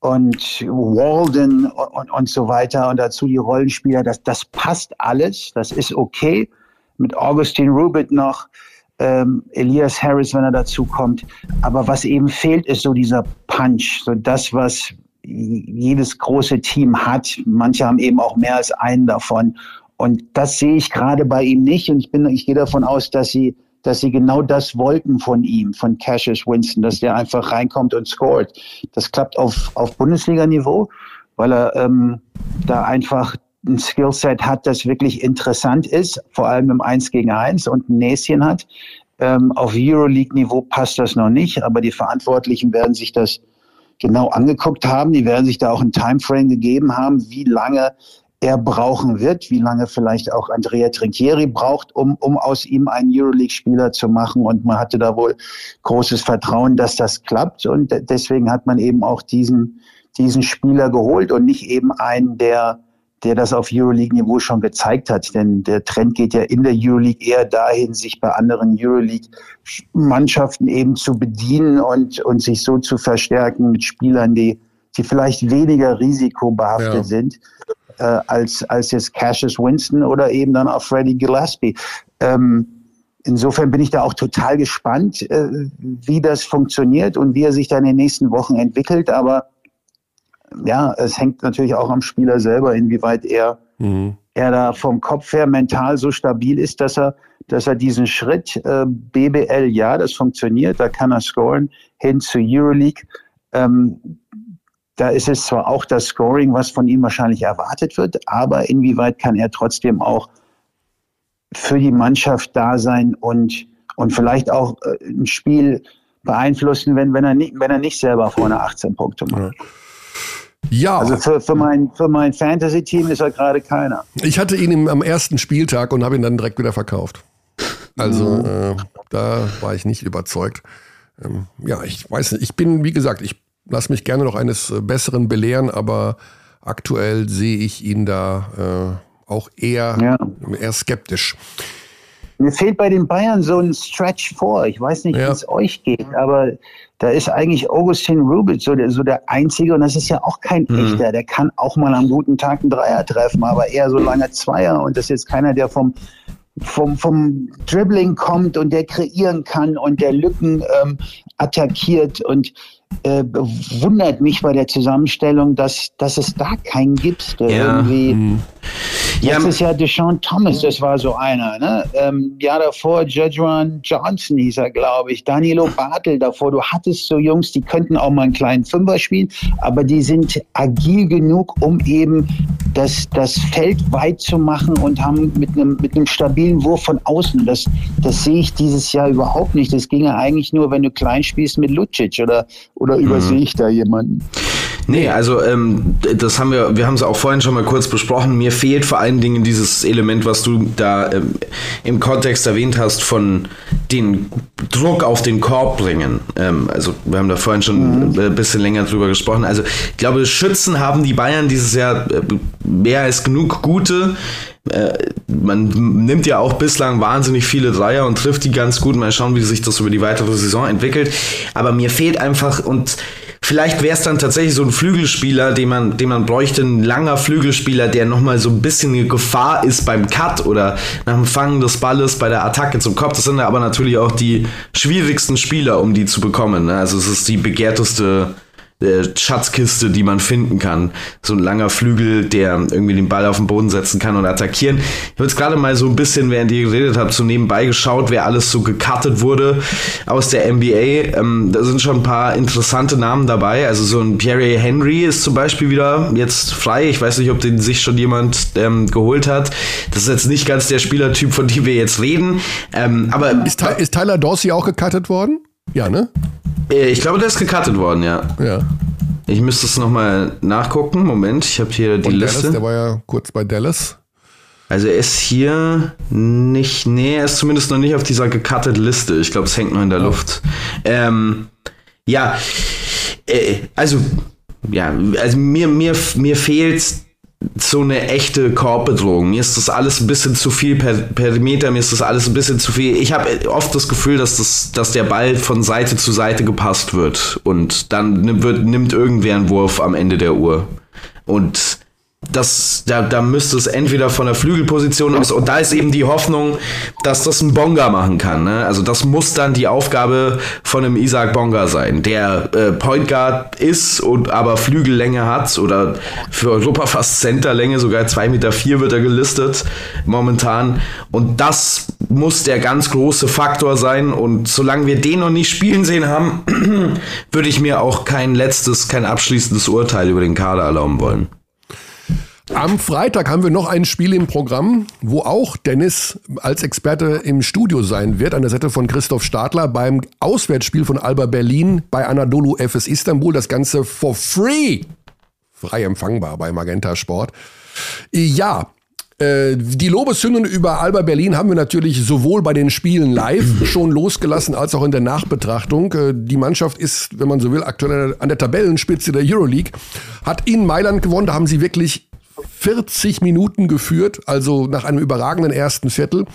und Walden und, und, und so weiter und dazu die Rollenspieler. Das, das passt alles, das ist okay. Mit Augustin Rubit noch, ähm, Elias Harris, wenn er dazu kommt. Aber was eben fehlt, ist so dieser Punch, so das, was jedes große Team hat. Manche haben eben auch mehr als einen davon. Und das sehe ich gerade bei ihm nicht. Und ich bin, ich gehe davon aus, dass sie, dass sie genau das wollten von ihm, von Cassius Winston, dass der einfach reinkommt und scored. Das klappt auf, auf Bundesliga-Niveau, weil er ähm, da einfach ein Skillset hat, das wirklich interessant ist, vor allem im Eins gegen Eins und ein Näschen hat. Ähm, auf Euroleague-Niveau passt das noch nicht, aber die Verantwortlichen werden sich das genau angeguckt haben. Die werden sich da auch ein Timeframe gegeben haben, wie lange er brauchen wird, wie lange vielleicht auch Andrea Trinchieri braucht, um, um aus ihm einen Euroleague-Spieler zu machen. Und man hatte da wohl großes Vertrauen, dass das klappt. Und deswegen hat man eben auch diesen, diesen Spieler geholt und nicht eben einen, der der das auf Euroleague-Niveau schon gezeigt hat. Denn der Trend geht ja in der Euroleague eher dahin, sich bei anderen Euroleague-Mannschaften eben zu bedienen und, und sich so zu verstärken mit Spielern, die, die vielleicht weniger risikobehaftet ja. sind. Äh, als, als jetzt Cassius Winston oder eben dann auch Freddie Gillespie. Ähm, insofern bin ich da auch total gespannt, äh, wie das funktioniert und wie er sich da in den nächsten Wochen entwickelt. Aber ja, es hängt natürlich auch am Spieler selber, inwieweit er, mhm. er da vom Kopf her mental so stabil ist, dass er, dass er diesen Schritt äh, BBL, ja, das funktioniert, da kann er scoren, hin zu Euroleague. Ähm, da ist es zwar auch das Scoring, was von ihm wahrscheinlich erwartet wird, aber inwieweit kann er trotzdem auch für die Mannschaft da sein und, und vielleicht auch äh, ein Spiel beeinflussen, wenn, wenn, er nicht, wenn er nicht selber vorne 18 Punkte macht. Ja. Ja. Also für, für mein, für mein Fantasy-Team ist er gerade keiner. Ich hatte ihn im, am ersten Spieltag und habe ihn dann direkt wieder verkauft. Also mhm. äh, da war ich nicht überzeugt. Ähm, ja, ich weiß nicht. Ich bin, wie gesagt, ich lasse mich gerne noch eines äh, Besseren belehren, aber aktuell sehe ich ihn da äh, auch eher, ja. eher skeptisch. Mir fehlt bei den Bayern so ein Stretch vor. Ich weiß nicht, ja. wie es euch geht, aber da ist eigentlich Augustin Rubitz so der, so der Einzige und das ist ja auch kein mhm. echter. Der kann auch mal am guten Tag einen Dreier treffen, aber eher so lange Zweier und das ist jetzt keiner, der vom vom, vom Dribbling kommt und der kreieren kann und der Lücken ähm, attackiert und äh, wundert mich bei der Zusammenstellung, dass, dass es da keinen gibt, der ja. irgendwie. Mhm. Letztes ja. Jahr Deshaun Thomas, das war so einer. Ne? Ähm, Jahr davor Judgewan Johnson hieß er, glaube ich. Danilo Bartel davor. Du hattest so Jungs, die könnten auch mal einen kleinen Fünfer spielen, aber die sind agil genug, um eben das, das Feld weit zu machen und haben mit einem, mit einem stabilen Wurf von außen. Das, das sehe ich dieses Jahr überhaupt nicht. Das ginge eigentlich nur, wenn du klein spielst mit Lucic oder, oder mhm. übersehe ich da jemanden? Nee, also ähm, das haben wir, wir haben es auch vorhin schon mal kurz besprochen. Mir fehlt vor allen Dingen dieses Element, was du da ähm, im Kontext erwähnt hast, von den Druck auf den Korb bringen. Ähm, also wir haben da vorhin schon mhm. ein bisschen länger drüber gesprochen. Also ich glaube, Schützen haben die Bayern dieses Jahr äh, mehr als genug gute. Äh, man nimmt ja auch bislang wahnsinnig viele Dreier und trifft die ganz gut. Mal schauen, wie sich das über die weitere Saison entwickelt. Aber mir fehlt einfach und Vielleicht wäre es dann tatsächlich so ein Flügelspieler, den man, den man bräuchte, ein langer Flügelspieler, der nochmal so ein bisschen eine Gefahr ist beim Cut oder nach dem Fangen des Balles bei der Attacke zum Kopf. Das sind aber natürlich auch die schwierigsten Spieler, um die zu bekommen. Ne? Also es ist die begehrteste Schatzkiste, die man finden kann. So ein langer Flügel, der irgendwie den Ball auf den Boden setzen kann und attackieren. Ich habe jetzt gerade mal so ein bisschen, während ihr geredet habt, so nebenbei geschaut, wer alles so gecuttet wurde aus der NBA. Ähm, da sind schon ein paar interessante Namen dabei. Also so ein Pierre Henry ist zum Beispiel wieder jetzt frei. Ich weiß nicht, ob den sich schon jemand ähm, geholt hat. Das ist jetzt nicht ganz der Spielertyp, von dem wir jetzt reden. Ähm, aber ist, ist Tyler Dorsey auch gecuttet worden? Ja, ne? Äh, ich glaube, der ist gecuttet worden, ja. Ja. Ich müsste es nochmal nachgucken. Moment, ich habe hier die Und Liste. Dallas, der war ja kurz bei Dallas. Also er ist hier nicht, nee, er ist zumindest noch nicht auf dieser gecutted Liste. Ich glaube, es hängt noch in der Luft. Ähm, ja, äh, also, ja, also mir, mir, mir fehlt so eine echte Korbbedrohung. Mir ist das alles ein bisschen zu viel per Perimeter, mir ist das alles ein bisschen zu viel. Ich habe oft das Gefühl, dass, das, dass der Ball von Seite zu Seite gepasst wird und dann nimmt, wird, nimmt irgendwer einen Wurf am Ende der Uhr. Und das, da, da müsste es entweder von der Flügelposition aus, und da ist eben die Hoffnung, dass das ein Bonga machen kann. Ne? Also das muss dann die Aufgabe von einem Isaac Bonga sein, der äh, Point Guard ist und aber Flügellänge hat oder für Europa fast Centerlänge, sogar 2,4 Meter vier wird er gelistet momentan. Und das muss der ganz große Faktor sein. Und solange wir den noch nicht spielen sehen haben, würde ich mir auch kein letztes, kein abschließendes Urteil über den Kader erlauben wollen. Am Freitag haben wir noch ein Spiel im Programm, wo auch Dennis als Experte im Studio sein wird, an der Seite von Christoph Stadler beim Auswärtsspiel von Alba Berlin bei Anadolu FS Istanbul. Das Ganze for free. Frei empfangbar bei Magenta Sport. Ja, äh, die Lobeshymnen über Alba Berlin haben wir natürlich sowohl bei den Spielen live schon losgelassen als auch in der Nachbetrachtung. Äh, die Mannschaft ist, wenn man so will, aktuell an der Tabellenspitze der Euroleague. Hat in Mailand gewonnen, da haben sie wirklich 40 Minuten geführt, also nach einem überragenden ersten Viertel.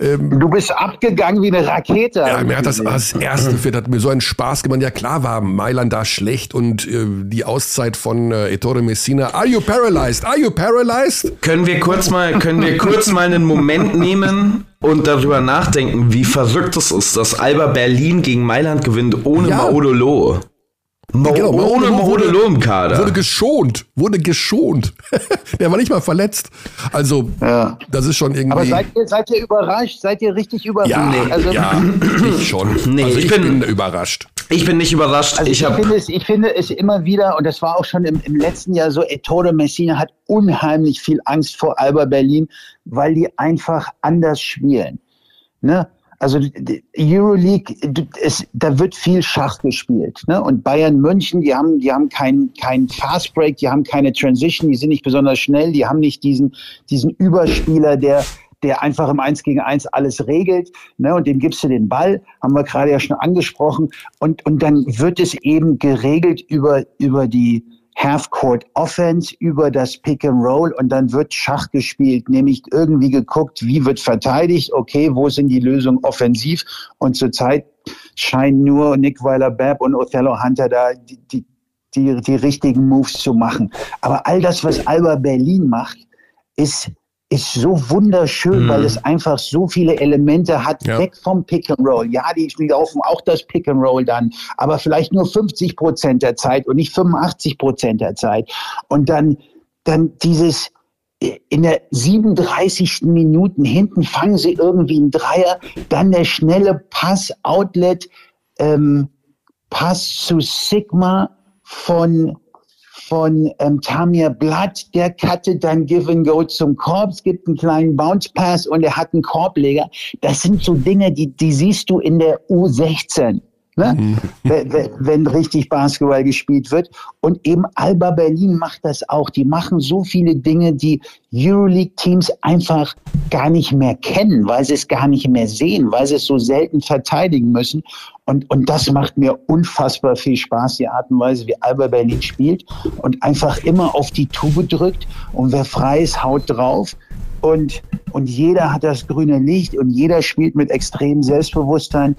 Ähm, du bist abgegangen wie eine Rakete. Ja, mir hat das, das erste Viertel hat mir so einen Spaß gemacht. Ja, klar war Mailand da schlecht und äh, die Auszeit von äh, Ettore Messina. Are you paralyzed? Are you paralyzed? Können wir kurz mal, können wir kurz mal einen Moment nehmen und darüber nachdenken, wie verrückt es ist, dass Alba Berlin gegen Mailand gewinnt ohne Ja. Maudolo. Mo Genau, ohne Maudolo im Kader. Wurde geschont, wurde geschont. Der war nicht mal verletzt. Also, Ja. das ist schon irgendwie. Aber seid ihr, seid ihr überrascht? Seid ihr richtig überrascht? ja, also, ja, ich schon. Nee, also ich ich, bin- bin, überrascht. ich bin nicht überrascht. Also ich ich, finde es, ich finde es immer wieder, und das war auch schon im, im letzten Jahr so, Ettore Messina hat unheimlich viel Angst vor Alba Berlin, weil die einfach anders spielen. Ne? Also Euroleague, es, da wird viel Schach gespielt. Ne? Und Bayern München, die haben, die haben keinen kein Fast Break, die haben keine Transition, die sind nicht besonders schnell, die haben nicht diesen, diesen Überspieler, der der einfach im Eins gegen Eins alles regelt, ne, und dem gibst du den Ball, haben wir gerade ja schon angesprochen, und, und dann wird es eben geregelt über, über die Half-Court Offense, über das Pick and Roll, und dann wird Schach gespielt, nämlich irgendwie geguckt, wie wird verteidigt, okay, wo sind die Lösungen offensiv, und zurzeit scheinen nur Nick Weiler-Babb und Othello Hunter da die, die, die, die richtigen Moves zu machen. Aber all das, was Alba Berlin macht, ist, ist so wunderschön, Mhm. weil es einfach so viele Elemente hat, Ja. weg vom Pick and Roll. Ja, die laufen auch das Pick and Roll dann, aber vielleicht nur 50 Prozent der Zeit und nicht 85 Prozent der Zeit. Und dann, dann dieses, in der 37. Minuten hinten fangen sie irgendwie einen Dreier, dann der schnelle Pass, Outlet, ähm, Pass zu Sigma von, von ähm, Tamir Blatt, der cuttet dann Give and Go zum Korb, es gibt einen kleinen Bounce Pass und er hat einen Korbleger. Das sind so Dinge, die, die siehst du in der U16. Ne? wenn, wenn- wenn richtig Basketball gespielt wird. Und eben Alba Berlin macht das auch. Die machen so viele Dinge, die Euroleague-Teams einfach gar nicht mehr kennen, weil sie es gar nicht mehr sehen, weil sie es so selten verteidigen müssen. Und, und das macht mir unfassbar viel Spaß, die Art und Weise, wie Alba Berlin spielt und einfach immer auf die Tube drückt und wer frei ist, haut drauf. Und, und jeder hat das grüne Licht und jeder spielt mit extremem Selbstbewusstsein.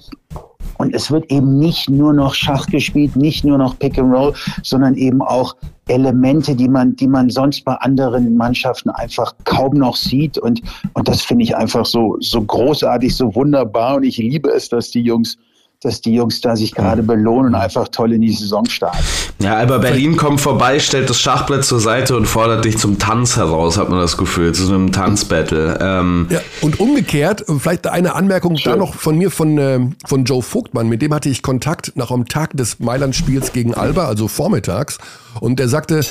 Und es wird eben nicht nur noch Schach gespielt, nicht nur noch Pick and Roll, sondern eben auch Elemente, die man, die man sonst bei anderen Mannschaften einfach kaum noch sieht. Und, und das finde ich einfach so, so großartig, so wunderbar. Und ich liebe es, dass die Jungs dass die Jungs da sich gerade belohnen und einfach toll in die Saison starten. Ja, aber Berlin kommt vorbei, stellt das Schachbrett zur Seite und fordert dich zum Tanz heraus, hat man das Gefühl, zu so einem Tanzbattle. Ähm, ja, und umgekehrt, vielleicht eine Anmerkung Schön. da noch von mir, von, äh, von Joe Vogtmann, mit dem hatte ich Kontakt nach einem Tag des Mailand-Spiels gegen Alba, also vormittags, und der sagte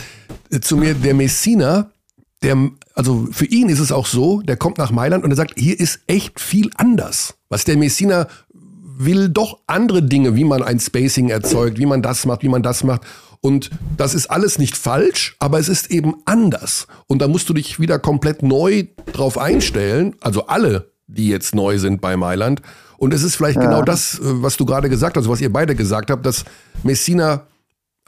äh, zu mir, der Messina, der, also für ihn ist es auch so, der kommt nach Mailand und er sagt, hier ist echt viel anders. Was der Messina will doch andere Dinge, wie man ein Spacing erzeugt, wie man das macht, wie man das macht. Und das ist alles nicht falsch, aber es ist eben anders. Und da musst du dich wieder komplett neu drauf einstellen. Also alle, die jetzt neu sind bei Mailand. Und es ist vielleicht ja. genau das, äh, was du gerade gesagt hast, was ihr beide gesagt habt, dass Messina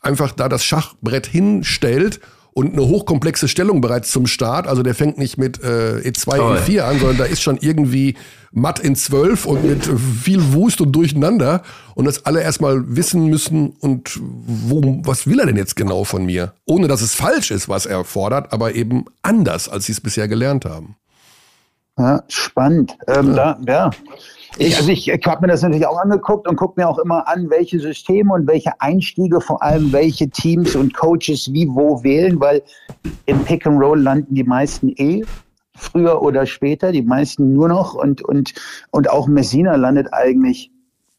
einfach da das Schachbrett hinstellt und eine hochkomplexe Stellung bereits zum Start. Also der fängt nicht mit äh, E2, Toll. E4 an, sondern da ist schon irgendwie matt in 12 und mit viel Wust und Durcheinander. Und das alle erstmal wissen müssen und wo, was will er denn jetzt genau von mir? Ohne dass es falsch ist, was er fordert, aber eben anders, als sie es bisher gelernt haben. Ja, spannend. Ähm, ja. Da, ja. Ich, also ich, ich habe mir das natürlich auch angeguckt und gucke mir auch immer an, welche Systeme und welche Einstiege, vor allem welche Teams und Coaches wie wo wählen, weil im Pick and Roll landen die meisten eh früher oder später, die meisten nur noch und und und auch Messina landet eigentlich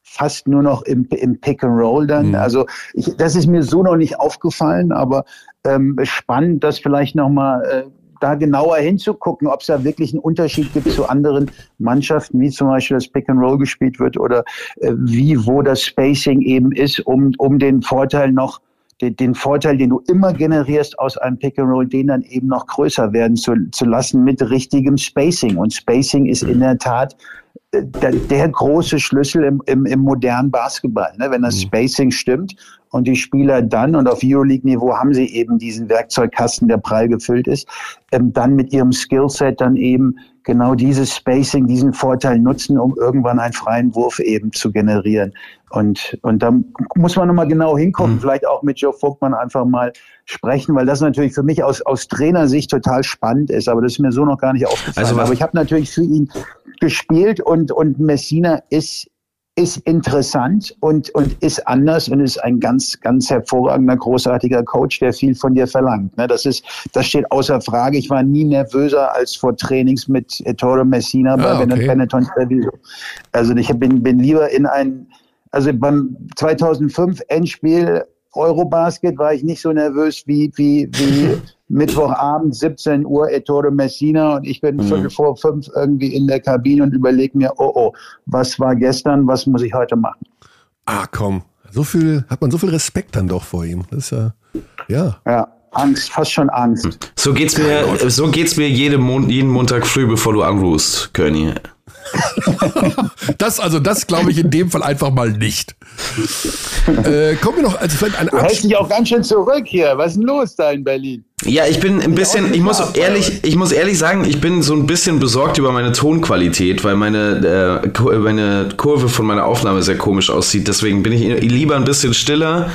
fast nur noch im, im Pick and Roll dann. Mhm. Also ich, das ist mir so noch nicht aufgefallen, aber ähm, spannend, das vielleicht noch mal äh, da genauer hinzugucken, ob es da wirklich einen Unterschied gibt zu anderen Mannschaften, wie zum Beispiel das Pick and Roll gespielt wird oder äh, wie, wo das Spacing eben ist, um, um den Vorteil noch den, den Vorteil, den du immer generierst aus einem Pick and Roll, den dann eben noch größer werden zu, zu lassen mit richtigem Spacing. Und Spacing ist in der Tat äh, der, der große Schlüssel im, im, im modernen Basketball. Ne? Wenn das mhm. Spacing stimmt und die Spieler dann, und auf Euroleague-Niveau haben sie eben diesen Werkzeugkasten, der prall gefüllt ist, ähm, dann mit ihrem Skillset dann eben genau dieses Spacing, diesen Vorteil nutzen, um irgendwann einen freien Wurf eben zu generieren. Und, und da muss man nochmal genau hingucken, mhm. vielleicht auch mit Joe Vogtmann einfach mal sprechen, weil das natürlich für mich aus, aus Trainersicht total spannend ist, aber das ist mir so noch gar nicht aufgefallen. Also aber ich habe natürlich für ihn gespielt und, und Messina ist ist interessant und, und ist anders und ist ein ganz, ganz hervorragender, großartiger Coach, der viel von dir verlangt. Ne? Das ist, das steht außer Frage. Ich war nie nervöser als vor Trainings mit Ettore Messina bei ah, okay. Benetton Treviso. Also ich bin, bin lieber in ein, also beim 2005 Endspiel Eurobasket war ich nicht so nervös wie, wie, wie Mittwochabend 17 Uhr Ettore Messina und ich bin mhm. Viertel vor fünf irgendwie in der Kabine und überlege mir, oh oh, was war gestern, was muss ich heute machen? Ah, komm. So viel, hat man so viel Respekt dann doch vor ihm. Das ist ja, ja. Ja. Angst, fast schon Angst. So geht's mir, so geht's mir jeden, Mon jeden Montag früh, bevor du anrufst, König. das, also das glaube ich in dem Fall einfach mal nicht. Äh, kommen wir noch, also vielleicht ein Du hältst dich auch ganz schön zurück hier. Was ist denn los da in Berlin? Ja, ich bin ein bisschen, ich muss ehrlich, ich muss ehrlich sagen, ich bin so ein bisschen besorgt über meine Tonqualität, weil meine, äh, meine Kurve von meiner Aufnahme sehr komisch aussieht. Deswegen bin ich lieber ein bisschen stiller.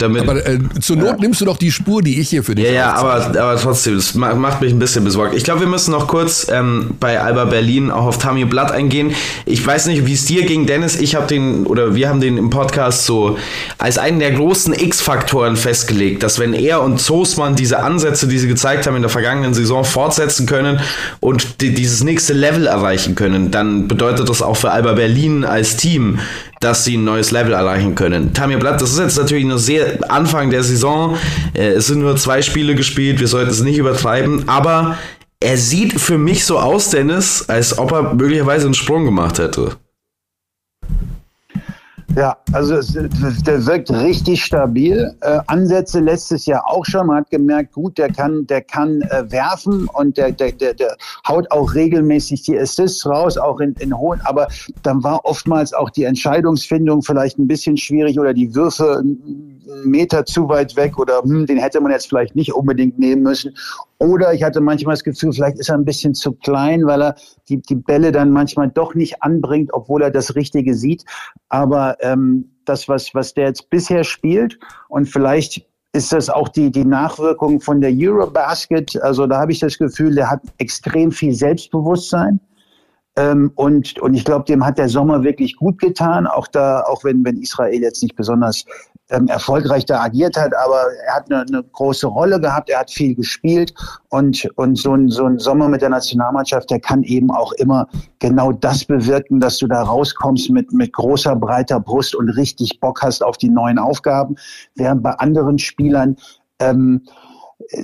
Damit, aber äh, zur Not ja. nimmst du doch die Spur, die ich hier für dich Ja, ja, aber, aber trotzdem, das macht mich ein bisschen besorgt. Ich glaube, wir müssen noch kurz ähm, bei Alba Berlin auch auf Tammy Blatt eingehen. Ich weiß nicht, wie es dir ging, Dennis. Ich habe den, oder wir haben den im Podcast so als einen der großen X-Faktoren festgelegt, dass wenn er und Zoosmann diese Ansätze, die sie gezeigt haben in der vergangenen Saison, fortsetzen können und die, dieses nächste Level erreichen können, dann bedeutet das auch für Alba Berlin als Team dass sie ein neues Level erreichen können. Tamir Blatt, das ist jetzt natürlich nur sehr Anfang der Saison. Äh, es sind nur zwei Spiele gespielt, wir sollten es nicht übertreiben, aber er sieht für mich so aus, Dennis, als ob er möglicherweise einen Sprung gemacht hätte. Ja, also der wirkt richtig stabil. Äh, Ansätze letztes Jahr auch schon. Man hat gemerkt, gut, der kann, der kann äh, werfen und der, der, der, der haut auch regelmäßig die Assists raus, auch in, in hohen. Aber dann war oftmals auch die Entscheidungsfindung vielleicht ein bisschen schwierig oder die Würfe einen Meter zu weit weg oder hm, den hätte man jetzt vielleicht nicht unbedingt nehmen müssen. Oder ich hatte manchmal das Gefühl, vielleicht ist er ein bisschen zu klein, weil er die, die Bälle dann manchmal doch nicht anbringt, obwohl er das Richtige sieht. Aber ähm, das, was, was der jetzt bisher spielt und vielleicht ist das auch die, die Nachwirkung von der Eurobasket. Also da habe ich das Gefühl, der hat extrem viel Selbstbewusstsein. Ähm, und, und ich glaube, dem hat der Sommer wirklich gut getan, auch da, auch wenn, wenn Israel jetzt nicht besonders ähm, erfolgreich da agiert hat, aber er hat eine, eine, große Rolle gehabt, er hat viel gespielt und, und so, ein, so ein Sommer mit der Nationalmannschaft, der kann eben auch immer genau das bewirken, dass du da rauskommst mit, mit großer, breiter Brust und richtig Bock hast auf die neuen Aufgaben, während bei anderen Spielern ähm,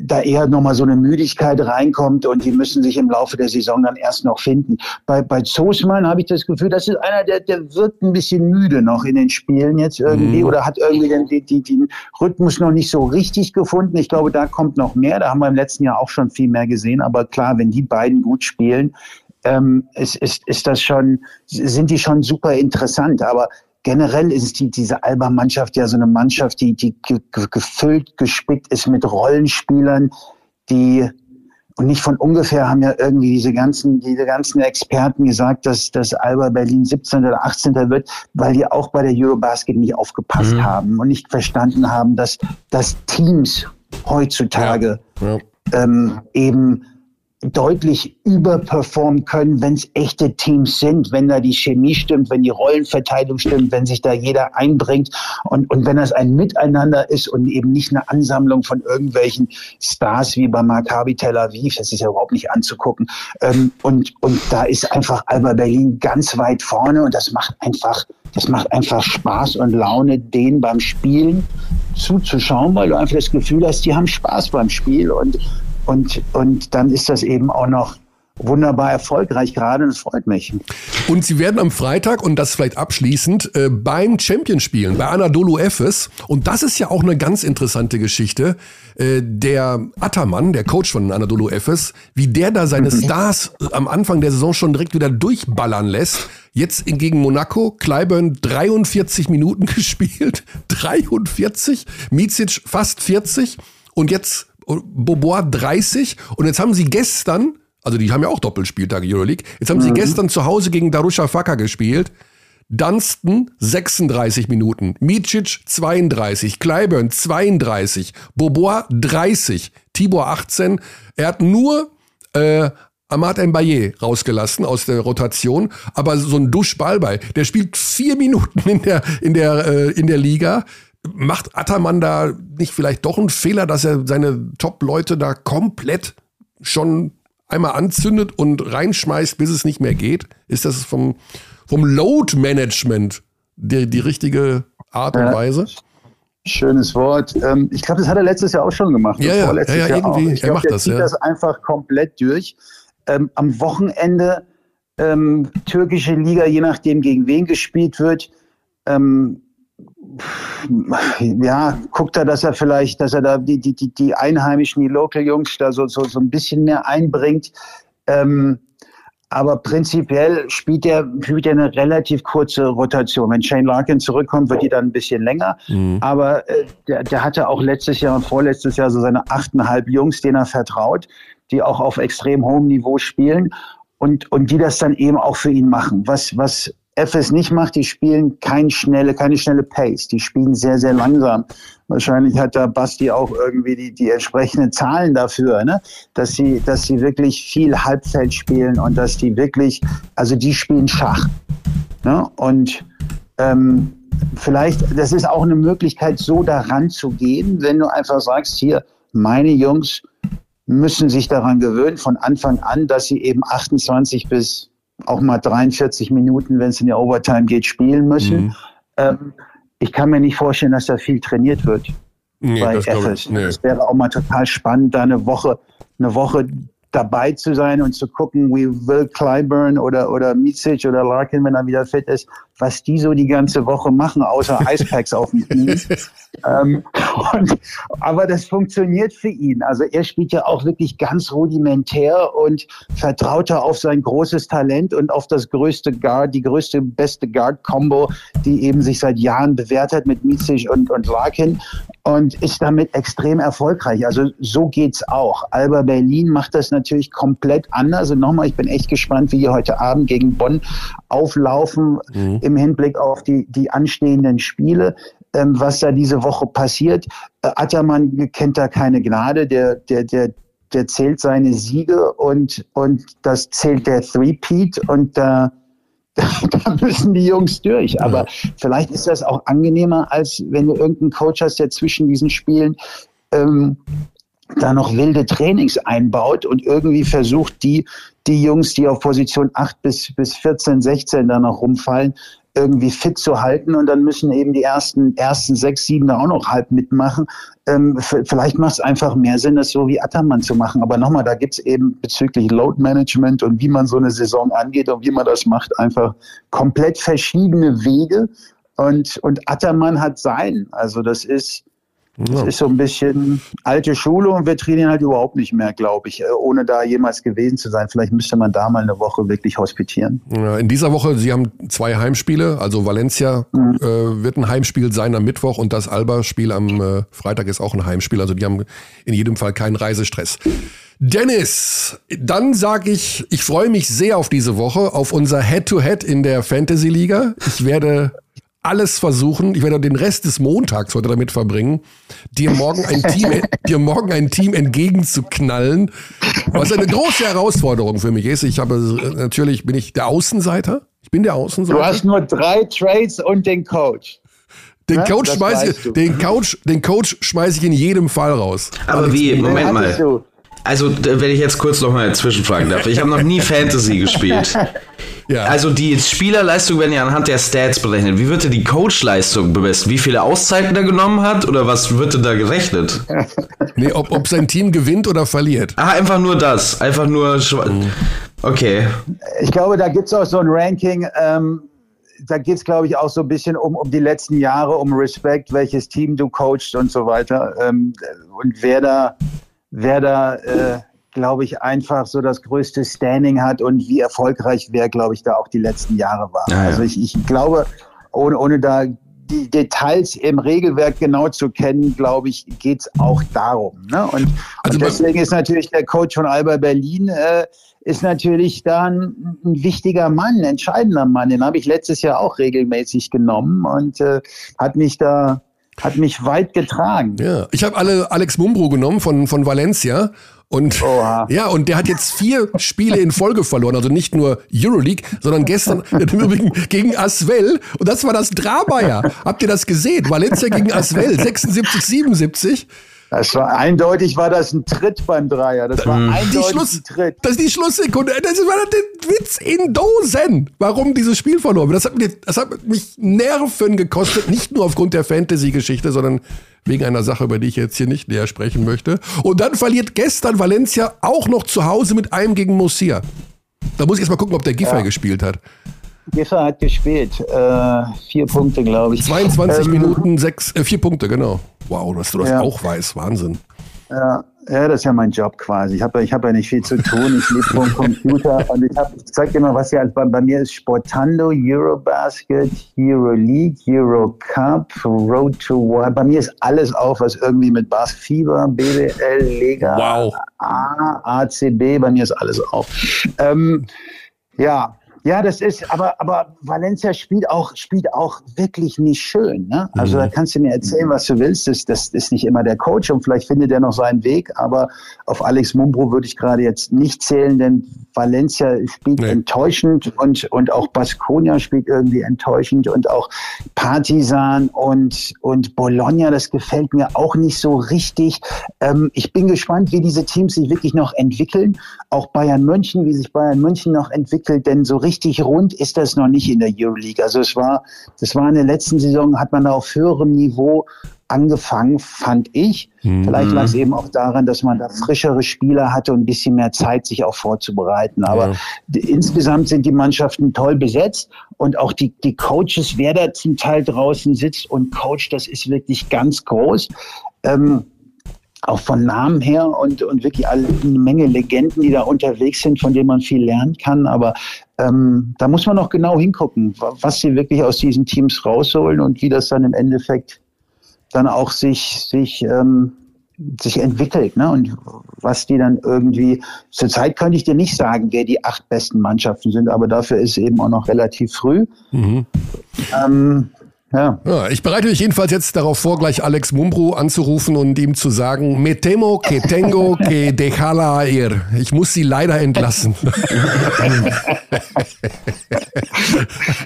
da eher nochmal so eine Müdigkeit reinkommt und die müssen sich im Laufe der Saison dann erst noch finden. Bei, bei Zosman habe ich das Gefühl, das ist einer, der, der wirkt ein bisschen müde noch in den Spielen jetzt irgendwie mhm. oder hat irgendwie den, die, die, den Rhythmus noch nicht so richtig gefunden. Ich glaube, da kommt noch mehr. Da haben wir im letzten Jahr auch schon viel mehr gesehen. Aber klar, wenn die beiden gut spielen, ähm, ist, ist, ist das schon, sind die schon super interessant. Aber generell ist die, diese Alba-Mannschaft ja so eine Mannschaft, die, die gefüllt, gespickt ist mit Rollenspielern, die und nicht von ungefähr haben ja irgendwie diese ganzen, diese ganzen Experten gesagt, dass, dass Alba Berlin 17. oder 18. wird, weil die auch bei der Eurobasket nicht aufgepasst mhm. haben und nicht verstanden haben, dass, dass Teams heutzutage ja. Ja. Ähm, eben deutlich überperformen können, wenn es echte Teams sind, wenn da die Chemie stimmt, wenn die Rollenverteilung stimmt, wenn sich da jeder einbringt und, und wenn das ein Miteinander ist und eben nicht eine Ansammlung von irgendwelchen Stars wie bei Maccabi Tel Aviv, das ist ja überhaupt nicht anzugucken. Ähm, und, und da ist einfach Alba Berlin ganz weit vorne und das macht einfach, das macht einfach Spaß und Laune, denen beim Spielen zuzuschauen, weil du einfach das Gefühl hast, die haben Spaß beim Spiel und und, und dann ist das eben auch noch wunderbar erfolgreich gerade und es freut mich. Und Sie werden am Freitag, und das vielleicht abschließend, äh, beim Champion spielen, bei Anadolu Efes. Und das ist ja auch eine ganz interessante Geschichte. Äh, der Attermann, der Coach von Anadolu Efes, wie der da seine mhm. Stars am Anfang der Saison schon direkt wieder durchballern lässt. Jetzt gegen Monaco, Clyburn 43 Minuten gespielt, 43, Micic fast 40 und jetzt Bobois 30 und jetzt haben sie gestern, also die haben ja auch Doppelspieltage Euroleague, jetzt haben mhm. sie gestern zu Hause gegen Darusha Faka gespielt. Dunstan 36 Minuten, Micic 32, Clyburn 32, Bobois 30, Tibor 18. Er hat nur äh, Amad Mbaye rausgelassen aus der Rotation, aber so ein Duschball bei, der spielt vier Minuten in der in der äh, in der Liga, Macht Attermann da nicht vielleicht doch einen Fehler, dass er seine Top-Leute da komplett schon einmal anzündet und reinschmeißt, bis es nicht mehr geht? Ist das vom, vom Load-Management die, die richtige Art und. Weise? Schönes Wort. Ähm, ich glaube, das hat er letztes Jahr auch schon gemacht. Ja, ja, ja, ja irgendwie. Ich er glaub, macht das. Zieht ja. das einfach komplett durch. Ähm, am Wochenende ähm, türkische Liga, je nachdem gegen wen gespielt wird, ähm, ja, guckt er, dass er vielleicht, dass er da die, die, die, die Einheimischen, die Local-Jungs da so, so, so ein bisschen mehr einbringt. Ähm, aber prinzipiell spielt er, spielt er eine relativ kurze Rotation. Wenn Shane Larkin zurückkommt, wird die dann ein bisschen länger. Mhm. Aber äh, der, der hatte auch letztes Jahr und vorletztes Jahr so seine achteinhalb Jungs, denen er vertraut, die auch auf extrem hohem Niveau spielen und, und die das dann eben auch für ihn machen. Was, was FS nicht macht, die spielen kein schnelle, keine schnelle Pace. Die spielen sehr, sehr langsam. Wahrscheinlich hat da Basti auch irgendwie die, die entsprechenden Zahlen dafür, ne? dass sie, dass sie wirklich viel Halbfeld spielen und dass die wirklich, also die spielen Schach. Ne? Und ähm, vielleicht, das ist auch eine Möglichkeit, so daran zu gehen, wenn du einfach sagst, hier, meine Jungs müssen sich daran gewöhnen, von Anfang an, dass sie eben 28 bis auch mal 43 Minuten, wenn es in der Overtime geht, spielen müssen. Mhm. Ähm, ich kann mir nicht vorstellen, dass da viel trainiert wird nee, bei das FS. Nee. Das wäre auch mal total spannend, da eine Woche, eine Woche dabei zu sein und zu gucken, wie Will Clyburn oder, oder Micic oder Larkin, wenn er wieder fit ist, was die so die ganze Woche machen, außer Icepacks auf dem Knie. ähm, und, aber das funktioniert für ihn. Also er spielt ja auch wirklich ganz rudimentär und vertraut er auf sein großes Talent und auf das größte Guard, die größte, beste Guard-Combo, die eben sich seit Jahren bewährt hat mit Micic und, und Larkin und ist damit extrem erfolgreich. Also so geht's auch. Alba Berlin macht das natürlich komplett anders. Und nochmal, ich bin echt gespannt, wie die heute Abend gegen Bonn auflaufen mhm. Im Hinblick auf die, die anstehenden Spiele. Ähm, was da diese Woche passiert. Äh, Attermann kennt da keine Gnade. Der, der, der der zählt seine Siege und, und das zählt der Three-Peat und da, da müssen die Jungs durch. Aber ja. vielleicht ist das auch angenehmer, als wenn du irgendeinen Coach hast, der zwischen diesen Spielen ähm, da noch wilde Trainings einbaut und irgendwie versucht, die, die Jungs, die auf Position 8 bis, bis 14, 16 da noch rumfallen, irgendwie fit zu halten und dann müssen eben die ersten, ersten sechs, sieben da auch noch halb mitmachen. Ähm, vielleicht macht es einfach mehr Sinn, das so wie Attermann zu machen. Aber nochmal, da gibt es eben bezüglich Load Management und wie man so eine Saison angeht und wie man das macht, einfach komplett verschiedene Wege. Und, und Attermann hat sein. Also das ist, das ist so ein bisschen alte Schule und wir trainieren halt überhaupt nicht mehr, glaube ich, äh, ohne da jemals gewesen zu sein. Vielleicht müsste man da mal eine Woche wirklich hospitieren. Ja, in dieser Woche, Sie haben zwei Heimspiele, also Valencia mhm. äh, wird ein Heimspiel sein am Mittwoch und das Alba-Spiel am äh, Freitag ist auch ein Heimspiel. Also die haben in jedem Fall keinen Reisestress. Dennis, dann sage ich, ich freue mich sehr auf diese Woche, auf unser Head-to-Head -Head in der Fantasy-Liga. Ich werde alles versuchen. Ich werde den Rest des Montags heute damit verbringen, dir morgen ein Team, dir morgen ein Team entgegenzuknallen, was eine große Herausforderung für mich ist. Ich habe natürlich bin ich der Außenseiter. Ich bin der Außenseiter. Du hast nur drei Trades und den Coach. Den Coach schmeiße ich, den Coach, den Coach schmeiße ich in jedem Fall raus. Aber wie? Moment mal. Also, wenn ich jetzt kurz noch mal zwischenfragen darf. Ich habe noch nie Fantasy gespielt. Ja. Also die Spielerleistung werden ja anhand der Stats berechnet. Wie wird denn die Coachleistung bemessen? Wie viele Auszeiten er genommen hat oder was wird denn da gerechnet? nee, ob, ob sein Team gewinnt oder verliert. Ah, einfach nur das. Einfach nur. Mhm. Okay. Ich glaube, da gibt es auch so ein Ranking. Ähm, da geht es, glaube ich, auch so ein bisschen um, um die letzten Jahre, um Respekt, welches Team du coachst und so weiter. Ähm, und wer da, wer da äh, glaube ich, einfach so das größte Standing hat und wie erfolgreich wer, glaube ich, da auch die letzten Jahre war. Ja, ja. Also ich, ich glaube, ohne, ohne da die Details im Regelwerk genau zu kennen, glaube ich, geht es auch darum. Ne? Und, also und deswegen ist natürlich der Coach von Alba Berlin äh, ist natürlich da ein, ein, wichtiger Mann, ein entscheidender Mann. Den habe ich letztes Jahr auch regelmäßig genommen und äh, hat mich da hat mich weit getragen. Ja, ich habe alle Alex Mumbro genommen von, von Valencia und Oha. ja, und der hat jetzt vier Spiele in Folge verloren. Also nicht nur Euroleague, sondern gestern im Übrigen gegen Aswell. Und das war das Drama ja. Habt ihr das gesehen? Valencia gegen Aswell, 76, 77. Das war eindeutig, war das ein Tritt beim Dreier. Das war eindeutig die Schluss, ein Tritt. Das ist die Schlusssekunde. Das war der Witz in Dosen, warum dieses Spiel verloren wird. Das hat, mir, das hat mich Nerven gekostet, nicht nur aufgrund der Fantasy-Geschichte, sondern wegen einer Sache, über die ich jetzt hier nicht näher sprechen möchte. Und dann verliert gestern Valencia auch noch zu Hause mit einem gegen Murcia. Da muss ich erst mal gucken, ob der Giffey ja. gespielt hat. Giffey hat gespielt. Äh, vier Punkte, glaube ich. 22 ähm, Minuten, sechs, äh, vier Punkte, genau. Wow, dass du das ja. auch weißt. Wahnsinn. Ja, ja, das ist ja mein Job quasi. Ich habe ich hab ja nicht viel zu tun. Ich lebe vor dem Computer und ich, hab, ich zeig dir mal, was hier bei, bei mir ist. Sportando, Eurobasket, Euroleague, Eurocup, Road to War. Bei mir ist alles auf, was irgendwie mit Bas Fieber, BWL, Lega, wow. A, ACB, bei mir ist alles auf. Ähm, ja, ja, das ist, aber, aber Valencia spielt auch, spielt auch wirklich nicht schön. Ne? Also mhm. da kannst du mir erzählen, was du willst. Das, das ist nicht immer der Coach und vielleicht findet er noch seinen Weg, aber auf Alex Mumbro würde ich gerade jetzt nicht zählen, denn Valencia spielt nee. enttäuschend und, und auch Baskonia spielt irgendwie enttäuschend und auch Partisan und, und Bologna, das gefällt mir auch nicht so richtig. Ähm, ich bin gespannt, wie diese Teams sich wirklich noch entwickeln. Auch Bayern München, wie sich Bayern München noch entwickelt, denn so richtig rund ist das noch nicht in der Euroleague. Also es war, das war in der letzten Saison, hat man da auf höherem Niveau angefangen, fand ich. Mhm. Vielleicht lag es eben auch daran, dass man da frischere Spieler hatte und ein bisschen mehr Zeit, sich auch vorzubereiten. Aber ja. insgesamt sind die Mannschaften toll besetzt und auch die, die Coaches, wer da zum Teil draußen sitzt und coacht, das ist wirklich ganz groß. Ähm, auch von Namen her und, und wirklich alle, eine Menge Legenden, die da unterwegs sind, von denen man viel lernen kann. Aber ähm, da muss man noch genau hingucken, was sie wirklich aus diesen Teams rausholen und wie das dann im Endeffekt dann auch sich, sich, ähm, sich entwickelt. Ne? Und was die dann irgendwie, zurzeit könnte ich dir nicht sagen, wer die acht besten Mannschaften sind, aber dafür ist es eben auch noch relativ früh. Mhm. Ähm, Ja. Ja, ich bereite mich jedenfalls jetzt darauf vor, gleich Alex Mumbro anzurufen und ihm zu sagen, me temo que tengo que dejarla ir. Ich muss sie leider entlassen.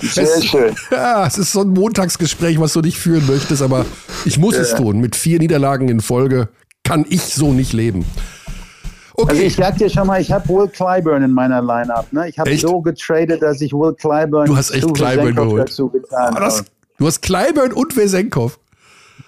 Sehr schön. Ja, es ist so ein Montagsgespräch, was du nicht führen möchtest, aber ich muss es tun. Mit vier Niederlagen in Folge kann ich so nicht leben. Also Okay, ich sag dir schon mal, ich habe Will Clyburn in meiner Lineup. Ne? Ich habe so getradet, dass ich Will Clyburn Du hast echt Clyburn geholt. dazu getan Ah, das, habe. Du hast Kleiburn und Wesenkov.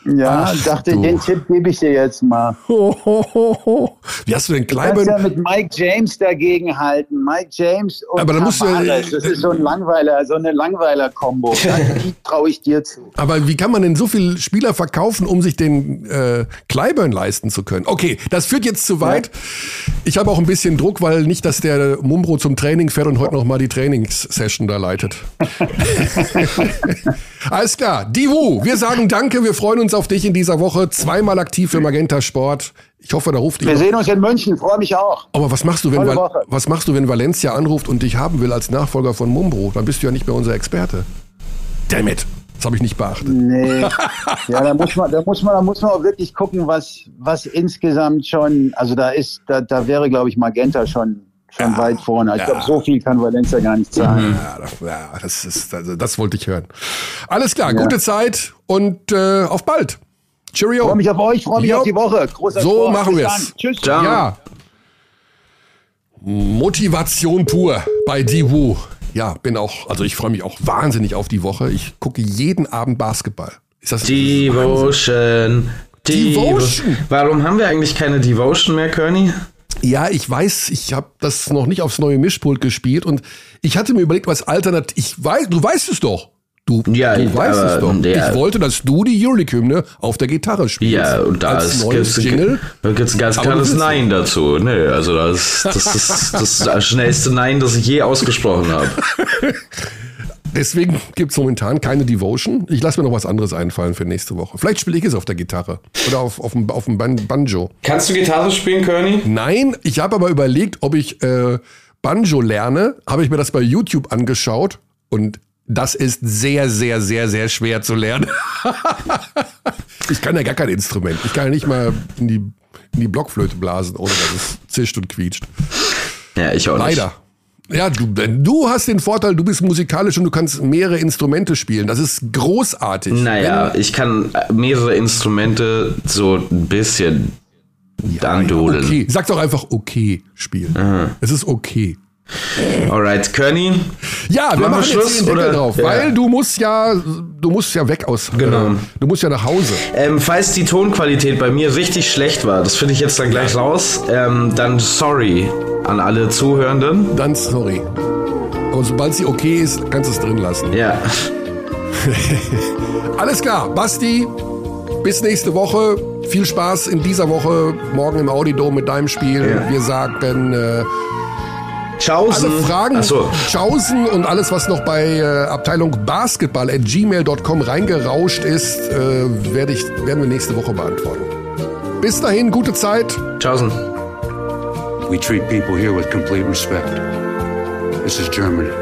Ja, Ach, dachte, du. den Tipp gebe ich dir jetzt mal. Ho, ho, ho, ho. Wie hast du denn Du kannst ja mit Mike James dagegen halten. Mike James und Aber dann musst du ja- Tavares. Das ist so ein Langweiler, so eine Langweiler-Kombo. Die traue ich dir zu. Aber wie kann man denn so viele Spieler verkaufen, um sich den äh, Clyburn leisten zu können? Okay, das führt jetzt zu weit. Ich habe auch ein bisschen Druck, weil nicht, dass der Mumbro zum Training fährt und heute noch mal die Trainingssession da leitet. Alles klar, Divu, wir sagen Danke, wir freuen uns auf dich in dieser Woche. Zweimal aktiv für Magenta Sport. Ich hoffe, da ruft dich. Wir sehen uns in München. Freue mich auch. Aber was machst du, wenn Tolle Val Woche. was machst du, wenn Valencia anruft und dich haben will als Nachfolger von Mumbro? Dann bist du ja nicht mehr unser Experte. Damn it, das habe ich nicht beachtet. Nee. Ja, da muss man, da muss man, da muss man auch wirklich gucken, was, was insgesamt schon, also da ist, da, da wäre, glaube ich, Magenta schon, schon weit vorne. Ich ja. glaube, so viel kann Valencia gar nicht zahlen. Ja, das, ja, das ist, also das wollte ich hören. Alles klar, gute Zeit und äh, auf bald. Cheerio. Freue mich auf euch, freue mich Jo. auf die Woche. Großer So Sport. machen wir's. dann. Tschüss. Ciao. Ja. Motivation pur bei Diwu. Ja, bin auch, also ich freue mich auch wahnsinnig auf die Woche. Ich gucke jeden Abend Basketball. Ist das Devotion. Devotion. Warum haben wir eigentlich keine Devotion mehr, Kearney? Ja, ich weiß, ich habe das noch nicht aufs neue Mischpult gespielt und ich hatte mir überlegt, was alternativ. Ich weiß, du weißt es doch. Du, Ja, du weißt aber es doch. der- ich wollte, dass du die Euroleague-Hymne auf der Gitarre spielst. Ja, und da als ist gibt's, Jingle. da gibt's ein ganz klares willst Nein dazu. Nee, also das, das, ist, das ist das schnellste Nein, das ich je ausgesprochen habe. Deswegen gibt's momentan keine Devotion. Ich lasse mir noch was anderes einfallen für nächste Woche. Vielleicht spiele ich es auf der Gitarre oder auf, auf, dem, auf dem Ban Banjo. Kannst du Gitarre spielen, Kearney? Nein, ich habe aber überlegt, ob ich äh, Banjo lerne. Habe ich mir das bei YouTube angeschaut und das ist sehr, sehr, sehr, sehr schwer zu lernen. ich kann ja gar kein Instrument. Ich kann ja nicht mal in die, in die Blockflöte blasen, ohne dass es zischt und quietscht. Ja, ich auch nicht. Leider. Ja, du, du hast den Vorteil, du bist musikalisch und du kannst mehrere Instrumente spielen. Das ist großartig. Naja, ich kann mehrere Instrumente so ein bisschen andudeln. Okay, sag doch einfach okay spielen. Es ist okay. Alright, Kearney. Ja, wir Machen machen Schluss, jetzt den Deckel oder? drauf, Ja. weil du musst ja, du musst ja weg aus, Genau. äh, du musst ja nach Hause. Ähm, falls die Tonqualität bei mir richtig schlecht war, das finde ich jetzt dann gleich raus, ähm, dann sorry an alle Zuhörenden. Dann sorry. Aber sobald sie okay ist, kannst du es drin lassen. Ja, Alles klar, Basti, bis nächste Woche. Viel Spaß in dieser Woche, morgen im Audidom mit deinem Spiel. Ja. Wir sagen äh, Tschaußen. alle Fragen, Achso, Chausen und alles, was noch bei äh, Abteilung Basketball at gmail.com reingerauscht ist, äh, werde ich, werden wir nächste Woche beantworten. Bis dahin, gute Zeit. Tschaußen. We treat people here with complete respect. This is Germany.